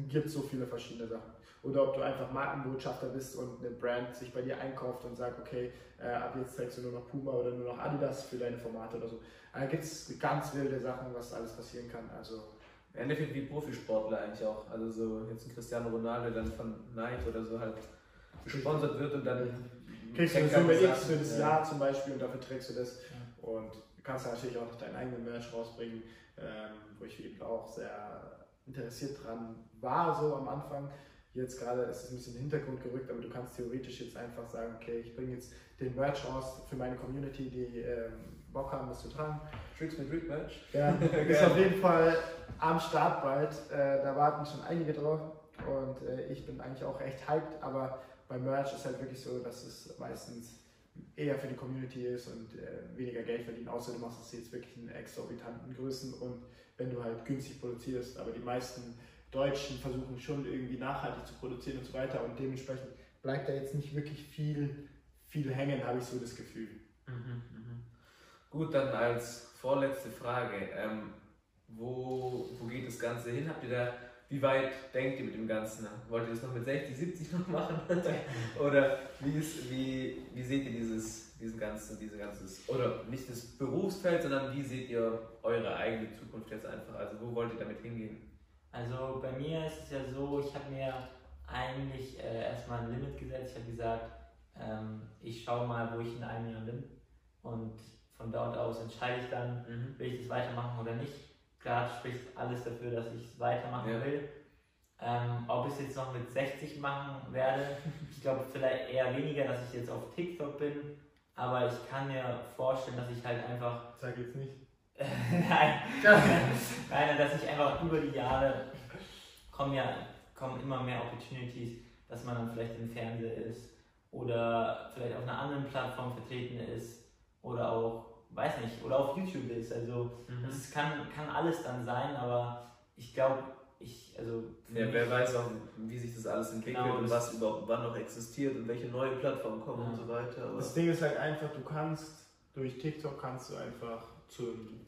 Gibt es so viele verschiedene Sachen. Oder ob du einfach Markenbotschafter bist und eine Brand sich bei dir einkauft und sagt, okay, äh, ab jetzt trägst du nur noch Puma oder nur noch Adidas für deine Formate oder so. Da gibt es ganz wilde Sachen, was alles passieren kann. Also im Endeffekt wie Profisportler eigentlich auch. Also so jetzt ein Cristiano Ronaldo dann von Nike oder so halt gesponsert wird und dann kriegst du eine Summe X für das ja. Jahr zum Beispiel und dafür trägst du das. Ja. Und du kannst natürlich auch noch deinen eigenen Merch rausbringen, ähm, wo ich eben auch sehr interessiert dran war, so am Anfang. Jetzt gerade ist es ein bisschen in den Hintergrund gerückt, aber du kannst theoretisch jetzt einfach sagen, okay, ich bringe jetzt den Merch raus für meine Community, die ähm, Bock haben, das zu tragen. Tricks mit Rick Match. Ja, ist auf jeden Fall am Start bald. Äh, da warten schon einige drauf und äh, ich bin eigentlich auch recht hyped, aber bei Merch ist halt wirklich so, dass es meistens eher für die Community ist und äh, weniger Geld verdienen, außer du machst es jetzt wirklich in exorbitanten Größen und wenn du halt günstig produzierst, aber die meisten Deutschen versuchen schon irgendwie nachhaltig zu produzieren und so weiter und dementsprechend bleibt da jetzt nicht wirklich viel, viel hängen, habe ich so das Gefühl. Mhm, mh. Gut, dann als vorletzte Frage, ähm, wo, wo geht das Ganze hin? Habt ihr da, wie weit denkt ihr mit dem Ganzen? Wollt ihr das noch mit 60, 70 noch machen? oder wie, ist, wie, wie seht ihr dieses, diesen ganzen, diese ganzes, oder nicht das Berufsfeld, sondern wie seht ihr eure eigene Zukunft jetzt einfach? Also wo wollt ihr damit hingehen? Also bei mir ist es ja so, ich habe mir eigentlich äh, erstmal ein Limit gesetzt. Ich habe gesagt, ähm, ich schaue mal, wo ich in einem Jahr bin. Und von dort aus entscheide ich dann, mhm. will ich das weitermachen oder nicht. Klar spricht alles dafür, dass ich es weitermachen ja. will. Ähm, ob ich es jetzt noch mit 60 machen werde, ich glaube vielleicht eher weniger, dass ich jetzt auf TikTok bin, aber ich kann mir vorstellen, dass ich halt einfach. Sag jetzt nicht. Nein. Nein, dass ich einfach über die Jahre kommen ja kommen immer mehr Opportunities, dass man dann vielleicht im Fernseher ist oder vielleicht auf einer anderen Plattform vertreten ist oder auch, weiß nicht, oder auf YouTube ist. Also es kann, kann alles dann sein, aber ich glaube, ich, also Ja, wer weiß auch, wie sich das alles entwickelt Genau, und was überhaupt wann noch existiert und welche neue Plattformen kommen Ja. und so weiter. Aber Das Ding ist halt einfach, du kannst durch TikTok kannst du einfach zum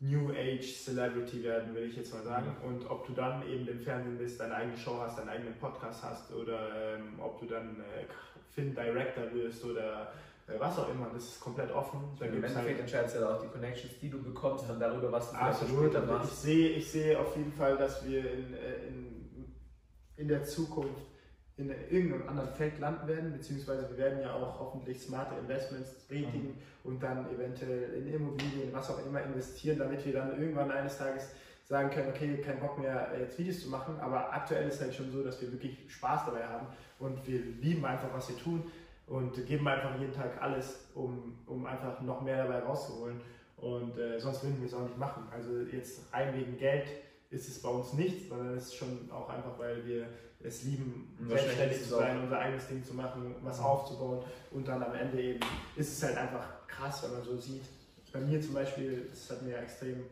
New Age Celebrity werden, will ich jetzt mal sagen. Und ob du dann eben im Fernsehen bist, deine eigene Show hast, deinen eigenen Podcast hast oder ähm, ob du dann äh, Film Director wirst oder äh, was auch immer, das ist komplett offen. Da Im Endeffekt halt entscheidest du ja auch die Connections, die du bekommst, dann darüber, was du Absolut, später aber ich machst. sehe, ich sehe auf jeden Fall, dass wir in, äh, in, in der Zukunft in irgendeinem anderen Feld landen werden, beziehungsweise wir werden ja auch hoffentlich smarte Investments tätigen und dann eventuell in Immobilien, was auch immer investieren, damit wir dann irgendwann eines Tages sagen können, okay, kein Bock mehr äh, jetzt Videos zu machen, aber aktuell ist halt schon so, dass wir wirklich Spaß dabei haben und wir lieben einfach, was wir tun und geben einfach jeden Tag alles, um, um einfach noch mehr dabei rauszuholen. Und äh, sonst würden wir es auch nicht machen. Also jetzt rein wegen Geld ist es bei uns nichts, sondern es ist schon auch einfach, weil wir es lieben, selbstständig zu sein, unser eigenes Ding zu machen, was aufzubauen. Und dann am Ende eben ist es halt einfach krass, wenn man so sieht. Bei mir zum Beispiel, das hat mir extrem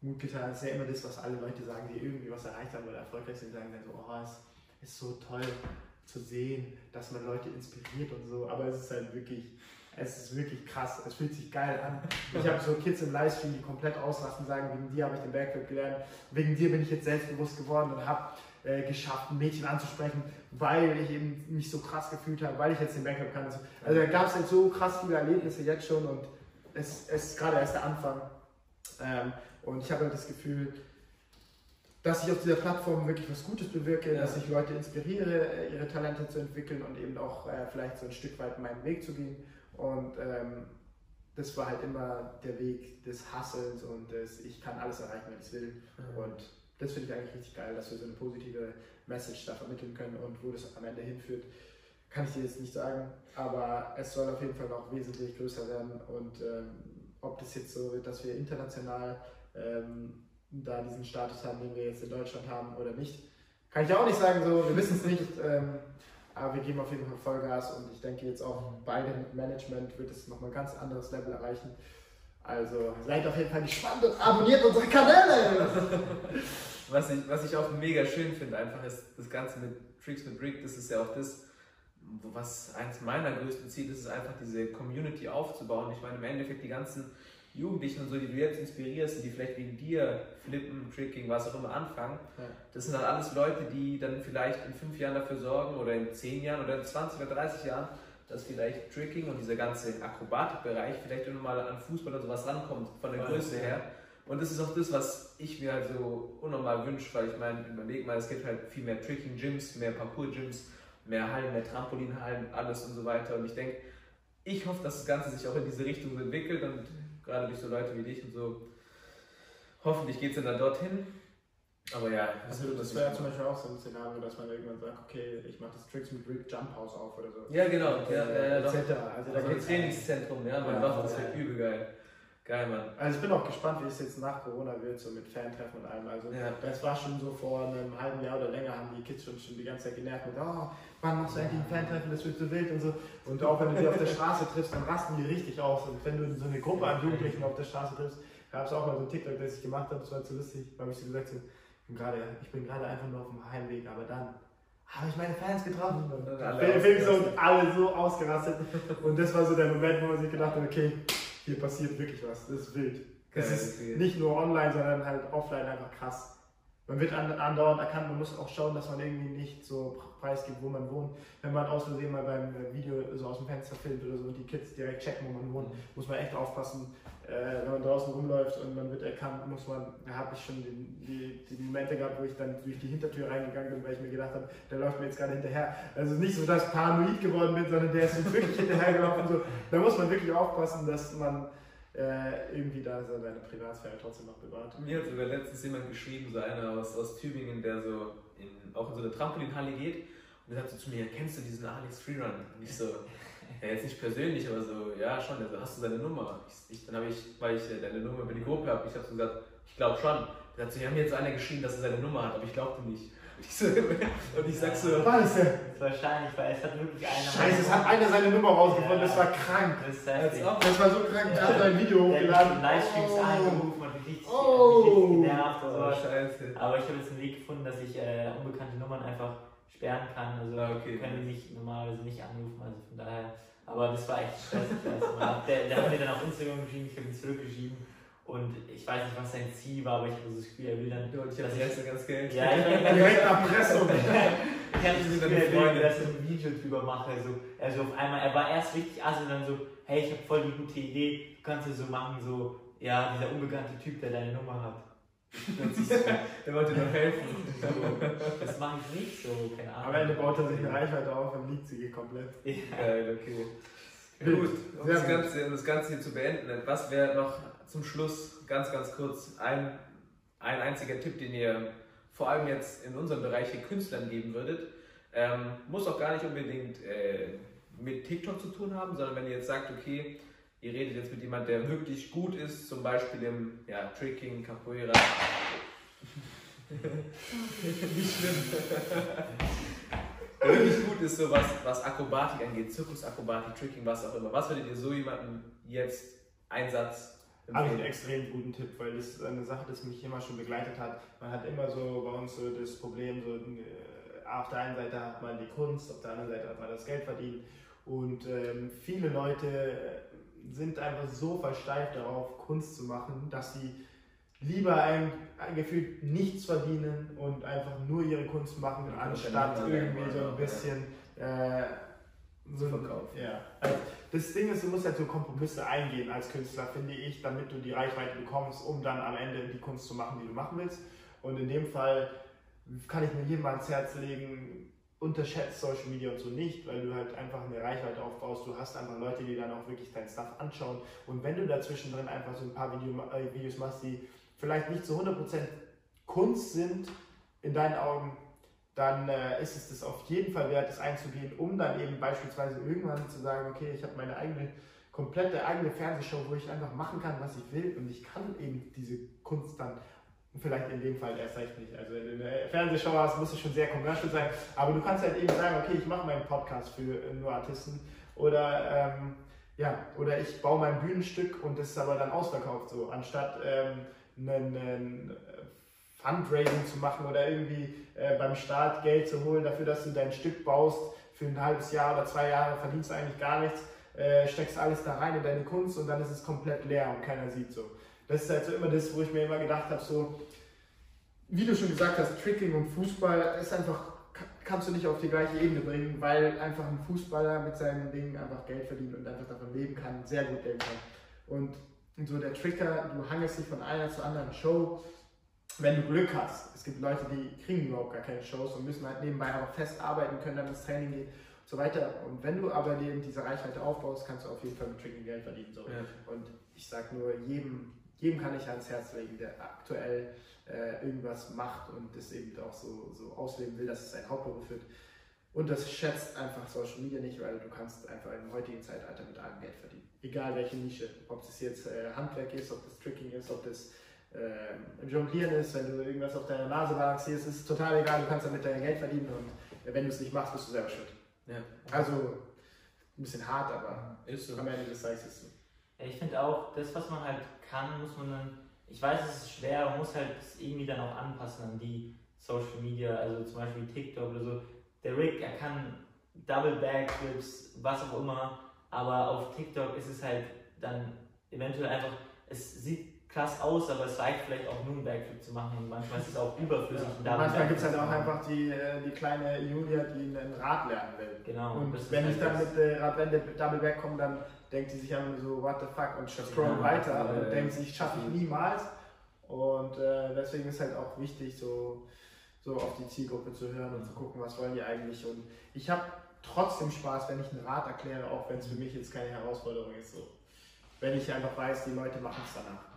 gut getan, das ist ja immer das, was alle Leute sagen, die irgendwie was erreicht haben oder erfolgreich sind, sagen dann so, oh, es ist so toll zu sehen, dass man Leute inspiriert und so, aber es ist halt wirklich, es ist wirklich krass, es fühlt sich geil an. Ich habe so Kids im Livestream, die komplett ausrasten, sagen, wegen dir habe ich den Backflip gelernt, wegen dir bin ich jetzt selbstbewusst geworden und habe äh, geschafft, ein Mädchen anzusprechen, weil ich eben mich so krass gefühlt habe, weil ich jetzt den Backflip kann. und so. Also da gab es halt so krass viele Erlebnisse jetzt schon und es, es ist gerade erst der Anfang. Ähm, und ich habe halt das Gefühl, dass ich auf dieser Plattform wirklich was Gutes bewirke, Ja. dass ich Leute inspiriere, ihre Talente zu entwickeln und eben auch äh, vielleicht so ein Stück weit meinen Weg zu gehen. Und ähm, das war halt immer der Weg des Hasselns und des Ich kann alles erreichen, wenn ich es will. Und das finde ich eigentlich richtig geil, dass wir so eine positive Message da vermitteln können und wo das am Ende hinführt, kann ich dir jetzt nicht sagen. Aber es soll auf jeden Fall noch wesentlich größer werden und ähm, ob das jetzt so wird, dass wir international ähm, da diesen Status haben, den wir jetzt in Deutschland haben oder nicht, kann ich auch nicht sagen. So, wir wissen es nicht. Ähm, aber wir geben auf jeden Fall Vollgas und ich denke jetzt auch beide mit Management wird es nochmal ein ganz anderes Level erreichen. Also seid auf jeden Fall gespannt und abonniert unsere Kanäle! Was ich, was ich auch mega schön finde, einfach ist das Ganze mit Tricks mit Rick, das ist ja auch das, was eins meiner größten Ziele ist, ist einfach diese Community aufzubauen. Ich meine, im Endeffekt die ganzen Jugendlichen und so, die du jetzt inspirierst die vielleicht wegen dir flippen, Tricking, was auch immer anfangen, Ja. das sind dann alles Leute, die dann vielleicht in fünf Jahren dafür sorgen oder in zehn Jahren oder in 20 oder 30 Jahren, dass vielleicht Tricking und dieser ganze Akrobatikbereich vielleicht irgendwann mal an Fußball und sowas rankommt, von der Ja. Größe her. Und das ist auch das, was ich mir halt so unnormal wünsche, weil ich meine, überleg mal, es gibt halt viel mehr Tricking-Gyms, mehr Parkour-Gyms, mehr Hallen, mehr Trampolinhallen, alles und so weiter. Und ich denke, ich hoffe, dass das Ganze sich auch in diese Richtung entwickelt und gerade durch so Leute wie dich und so, hoffentlich geht es dann dorthin. Aber ja, Also das wäre zum Beispiel auch so ein Szenario, dass man irgendwann sagt, okay, ich mache das Tricks mit Rick Jump House auf oder so. Ja, genau. Ja, ja, ja, doch. etc. Also da Also ein geht's Trainingszentrum, ja, man Ja, doch, das ja. wäre übel geil. Geil, Mann. Also ich bin auch gespannt, wie es jetzt nach Corona wird, so mit Fantreffen und allem. Also Ja. das war schon so vor einem halben Jahr oder länger, haben die Kids schon, schon die ganze Zeit genervt mit, oh, wann machst du endlich ein Fantreffen, das wird so wild und so. Und auch wenn du die auf der Straße triffst, dann rasten die richtig aus. Und wenn du so eine Gruppe an Jugendlichen auf der Straße triffst, gab es auch mal so ein TikTok, das ich gemacht habe, das war zu lustig, weil ich so gesagt habe, ich bin gerade- ich bin gerade einfach nur auf dem Heimweg, aber dann habe ich meine Fans getroffen. Und alle so alle so ausgerastet. Und das war so der Moment, wo man sich gedacht hat, okay, hier passiert wirklich was, das ist wild. Das Geil, ist okay. nicht nur online, sondern halt offline einfach krass. Man wird an- andauernd erkannt, man muss auch schauen, dass man irgendwie nicht so preisgibt, wo man wohnt. Wenn man aus Versehen mal beim äh, Video so aus dem Fenster filmt oder so und die Kids direkt checken, wo man wohnt, muss man echt aufpassen. Äh, wenn man draußen rumläuft und man wird erkannt, muss man, da habe ich schon die, die, die Momente gehabt, wo ich dann durch die Hintertür reingegangen bin, weil ich mir gedacht habe, der läuft mir jetzt gerade hinterher. Also nicht so, dass ich paranoid geworden bin, sondern der ist wirklich hinterhergelaufen. So. Da muss man wirklich aufpassen, dass man äh, irgendwie da seine Privatsphäre trotzdem noch bewahrt. Mir hat sogar letztens jemand geschrieben, so einer aus, aus Tübingen, der so in, auch in so eine Trampolinhalle geht und der sagt so zu mir, kennst du diesen Alex Freerun? Und ich so, Ja, jetzt nicht persönlich, aber so, ja, schon. Also, hast du seine Nummer? Ich, ich, dann habe ich, weil ich äh, deine Nummer über die Gruppe habe, ich habe so gesagt, ich glaube schon. Dann hat sie, haben mir jetzt einer geschrieben, dass er seine Nummer hat, aber ich glaubte nicht. Und ich, so, und ich sag so, Scheiße. Wahrscheinlich, weil es hat wirklich einer. Scheiße, es hat einer seine Nummer rausgefunden, das war krank. Das ist heftig. Das war so krank, der hat ein Video hochgeladen. Livestreams Oh. angerufen und richtig, Oh. mich richtig genervt oh, scheiße. Aber ich habe jetzt einen Weg gefunden, dass ich äh, unbekannte Nummern einfach sperren kann. Also Ah, okay. können die mich normalerweise nicht anrufen. Also von daher. Aber das war echt stressig. Also, der, der hat mir dann auf Instagram geschrieben, ich habe ihn zurückgeschrieben. Und ich weiß nicht, was sein Ziel war, aber ich habe so das Gefühl, er will dann. Ja, ich habe erste ganz Geld. Ja, ich habe Direkt Erpressung. ich habe das sind Gefühl, er will, dass ich ein Video drüber mache. Also, also auf einmal, er war erst richtig assi und dann so, hey, ich habe voll die gute Idee, du kannst ja so machen, so, ja, dieser unbekannte Typ, der deine Nummer hat. Der wollte noch helfen. Das mache ich nicht so, keine Ahnung. Am Ende baut er sich eine Reichweite auf und liegt sie komplett. Ja. Geil, okay. Gut, um das. Ganze, um das Ganze hier zu beenden, was wäre noch zum Schluss ganz, ganz kurz ein, ein einziger Tipp, den ihr vor allem jetzt in unserem Bereich den Künstlern geben würdet? Ähm, muss auch gar nicht unbedingt äh, mit TikTok zu tun haben, sondern wenn ihr jetzt sagt, okay, ihr redet jetzt mit jemandem, der wirklich gut ist, zum Beispiel im ja, Tricking, Capoeira. Nicht schlimm. Der wirklich gut ist, so was, was Akrobatik angeht, Zirkusakrobatik, Tricking, was auch immer. Was würdet ihr so jemandem jetzt Einsatz Habe ich einen empfehlen? extrem guten Tipp, weil das ist eine Sache, das mich immer schon begleitet hat. Man hat immer so bei uns so das Problem, so äh, auf der einen Seite hat man die Kunst, auf der anderen Seite hat man das Geld verdienen. Und ähm, viele Leute sind einfach so versteift darauf, Kunst zu machen, dass sie lieber ein, ein gefühlt nichts verdienen und einfach nur ihre Kunst machen, Ja, anstatt irgendwie so ja. ein bisschen äh, so ein- Verkaufen. Ja. Also das Ding ist, du musst halt so Kompromisse eingehen als Künstler, finde ich, damit du die Reichweite bekommst, um dann am Ende die Kunst zu machen, die du machen willst. Und in dem Fall kann ich mir jedem ans Herz legen, unterschätzt Social Media und so nicht, weil du halt einfach eine Reichweite aufbaust. Du hast einfach Leute, die dann auch wirklich dein Stuff anschauen. Und wenn du dazwischen drin einfach so ein paar Video, äh, Videos machst, die vielleicht nicht zu 100% Kunst sind, in deinen Augen, dann äh, ist es das auf jeden Fall wert, das einzugehen, um dann eben beispielsweise irgendwann zu sagen, okay, ich habe meine eigene, komplette eigene Fernsehshow, wo ich einfach machen kann, was ich will und ich kann eben diese Kunst dann, vielleicht in dem Fall erst recht nicht, also wenn du eine Fernsehshow hast, muss es schon sehr commercial sein, aber du kannst halt eben sagen, okay, ich mache meinen Podcast für äh, nur Artisten. Oder ähm, ja, oder ich baue mein Bühnenstück und das ist aber dann ausverkauft so, anstatt ähm, einen, einen Fundraising zu machen oder irgendwie äh, beim Staat Geld zu holen dafür, dass du dein Stück baust für ein halbes Jahr oder zwei Jahre, verdienst du eigentlich gar nichts, äh, steckst alles da rein in deine Kunst und dann ist es komplett leer und keiner sieht so. Das ist halt so immer das, wo ich mir immer gedacht habe, so, wie du schon gesagt hast, Tricking und Fußball ist einfach, ka- kannst du nicht auf die gleiche Ebene bringen, weil einfach ein Fußballer mit seinen Dingen einfach Geld verdient und einfach davon leben kann, sehr gut leben kann. Und so der Tricker, du hangelst dich von einer zur anderen Show, wenn du Glück hast. Es gibt Leute, die kriegen überhaupt gar keine Shows und müssen halt nebenbei auch fest arbeiten, können dann ins Training gehen und so weiter. Und wenn du aber eben diese Reichweite aufbaust, kannst du auf jeden Fall mit Tricking Geld verdienen. So. Ja. Und ich sag nur, jedem, jedem kann ich ans Herz legen, der aktuell äh, irgendwas macht und das eben auch so, so ausleben will, dass es sein Hauptberuf wird. Und das schätzt einfach Social Media nicht, weil du kannst einfach im heutigen Zeitalter mit allem Geld verdienen. Egal welche Nische. Ob das jetzt äh, Handwerk ist, ob das Tricking ist, ob das äh, Jonglieren ist, wenn du irgendwas auf deiner Nase balancierst, ist total egal, du kannst damit dein Geld verdienen und äh, wenn du es nicht machst, bist du selber schuld. Ja. Also ein bisschen hart, aber so. am Ende des Tages ist es so. Ich finde auch, das, was man halt kann, muss man dann, ich weiß, es ist schwer, man muss halt irgendwie dann auch anpassen an die Social Media, also zum Beispiel TikTok oder so. Der Rick, er kann Double Backflips, was auch immer, aber auf TikTok ist es halt dann eventuell einfach, es sieht krass aus, aber es reicht vielleicht auch nur einen Backflip zu machen und manchmal ist es auch überflüssig. Double manchmal gibt es halt auch einfach die, äh, die kleine Julia, die ein Rad lernen will. Genau. Und wenn halt ich dann mit äh, Radwende Double Back komme, dann denkt die sich nur so, what the fuck, und scrollt Ja, weiter ja, und ja. denkt sich, schaffe ich niemals. Und äh, deswegen ist halt auch wichtig, so, so auf die Zielgruppe zu hören und zu gucken, was wollen die eigentlich. Und ich habe trotzdem Spaß, wenn ich ein Rad erkläre, auch wenn es für mich jetzt keine Herausforderung ist. So. Wenn ich einfach weiß, die Leute machen es danach.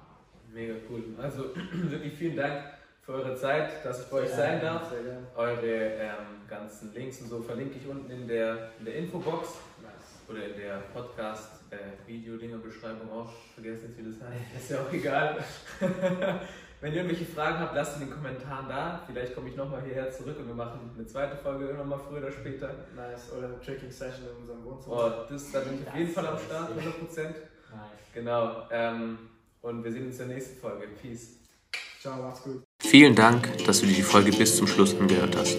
Mega cool. Also wirklich vielen Dank für eure Zeit, dass ich bei euch sein darf. Sehr gerne. Eure ähm, ganzen Links und so verlinke ich unten in der, in der Infobox. Nice. oder in der Podcast-Video-Dinger-Beschreibung auch vergessen, jetzt, wie das heißt. Ist ja auch egal. Wenn ihr irgendwelche Fragen habt, lasst in den Kommentaren da. Vielleicht komme ich nochmal hierher zurück und wir machen eine zweite Folge irgendwann mal früher oder später. Nice. Oder eine Tracking-Session in unserem Wohnzimmer. Oh, das, da bin ich auf jeden Fall am Start, lustig. 100%. Nice. Genau. Ähm, und wir sehen uns in der nächsten Folge. Peace. Ciao, macht's gut. Vielen Dank, dass du dir die Folge bis zum Schluss angehört hast.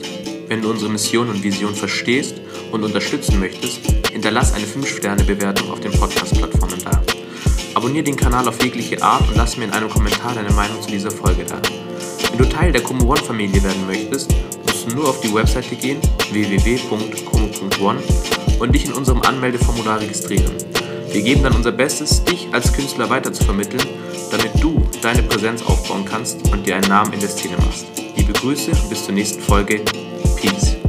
Wenn du unsere Mission und Vision verstehst und unterstützen möchtest, hinterlass eine 5-Sterne-Bewertung auf den Podcast-Plattformen da. Abonnier den Kanal auf jegliche Art und lass mir in einem Kommentar deine Meinung zu dieser Folge da. Wenn du Teil der Como One Familie werden möchtest, musst du nur auf die Webseite gehen, www.como.one und dich in unserem Anmeldeformular registrieren. Wir geben dann unser Bestes, dich als Künstler weiter zu vermitteln, damit du deine Präsenz aufbauen kannst und dir einen Namen in der Szene machst. Liebe Grüße und bis zur nächsten Folge. Peace.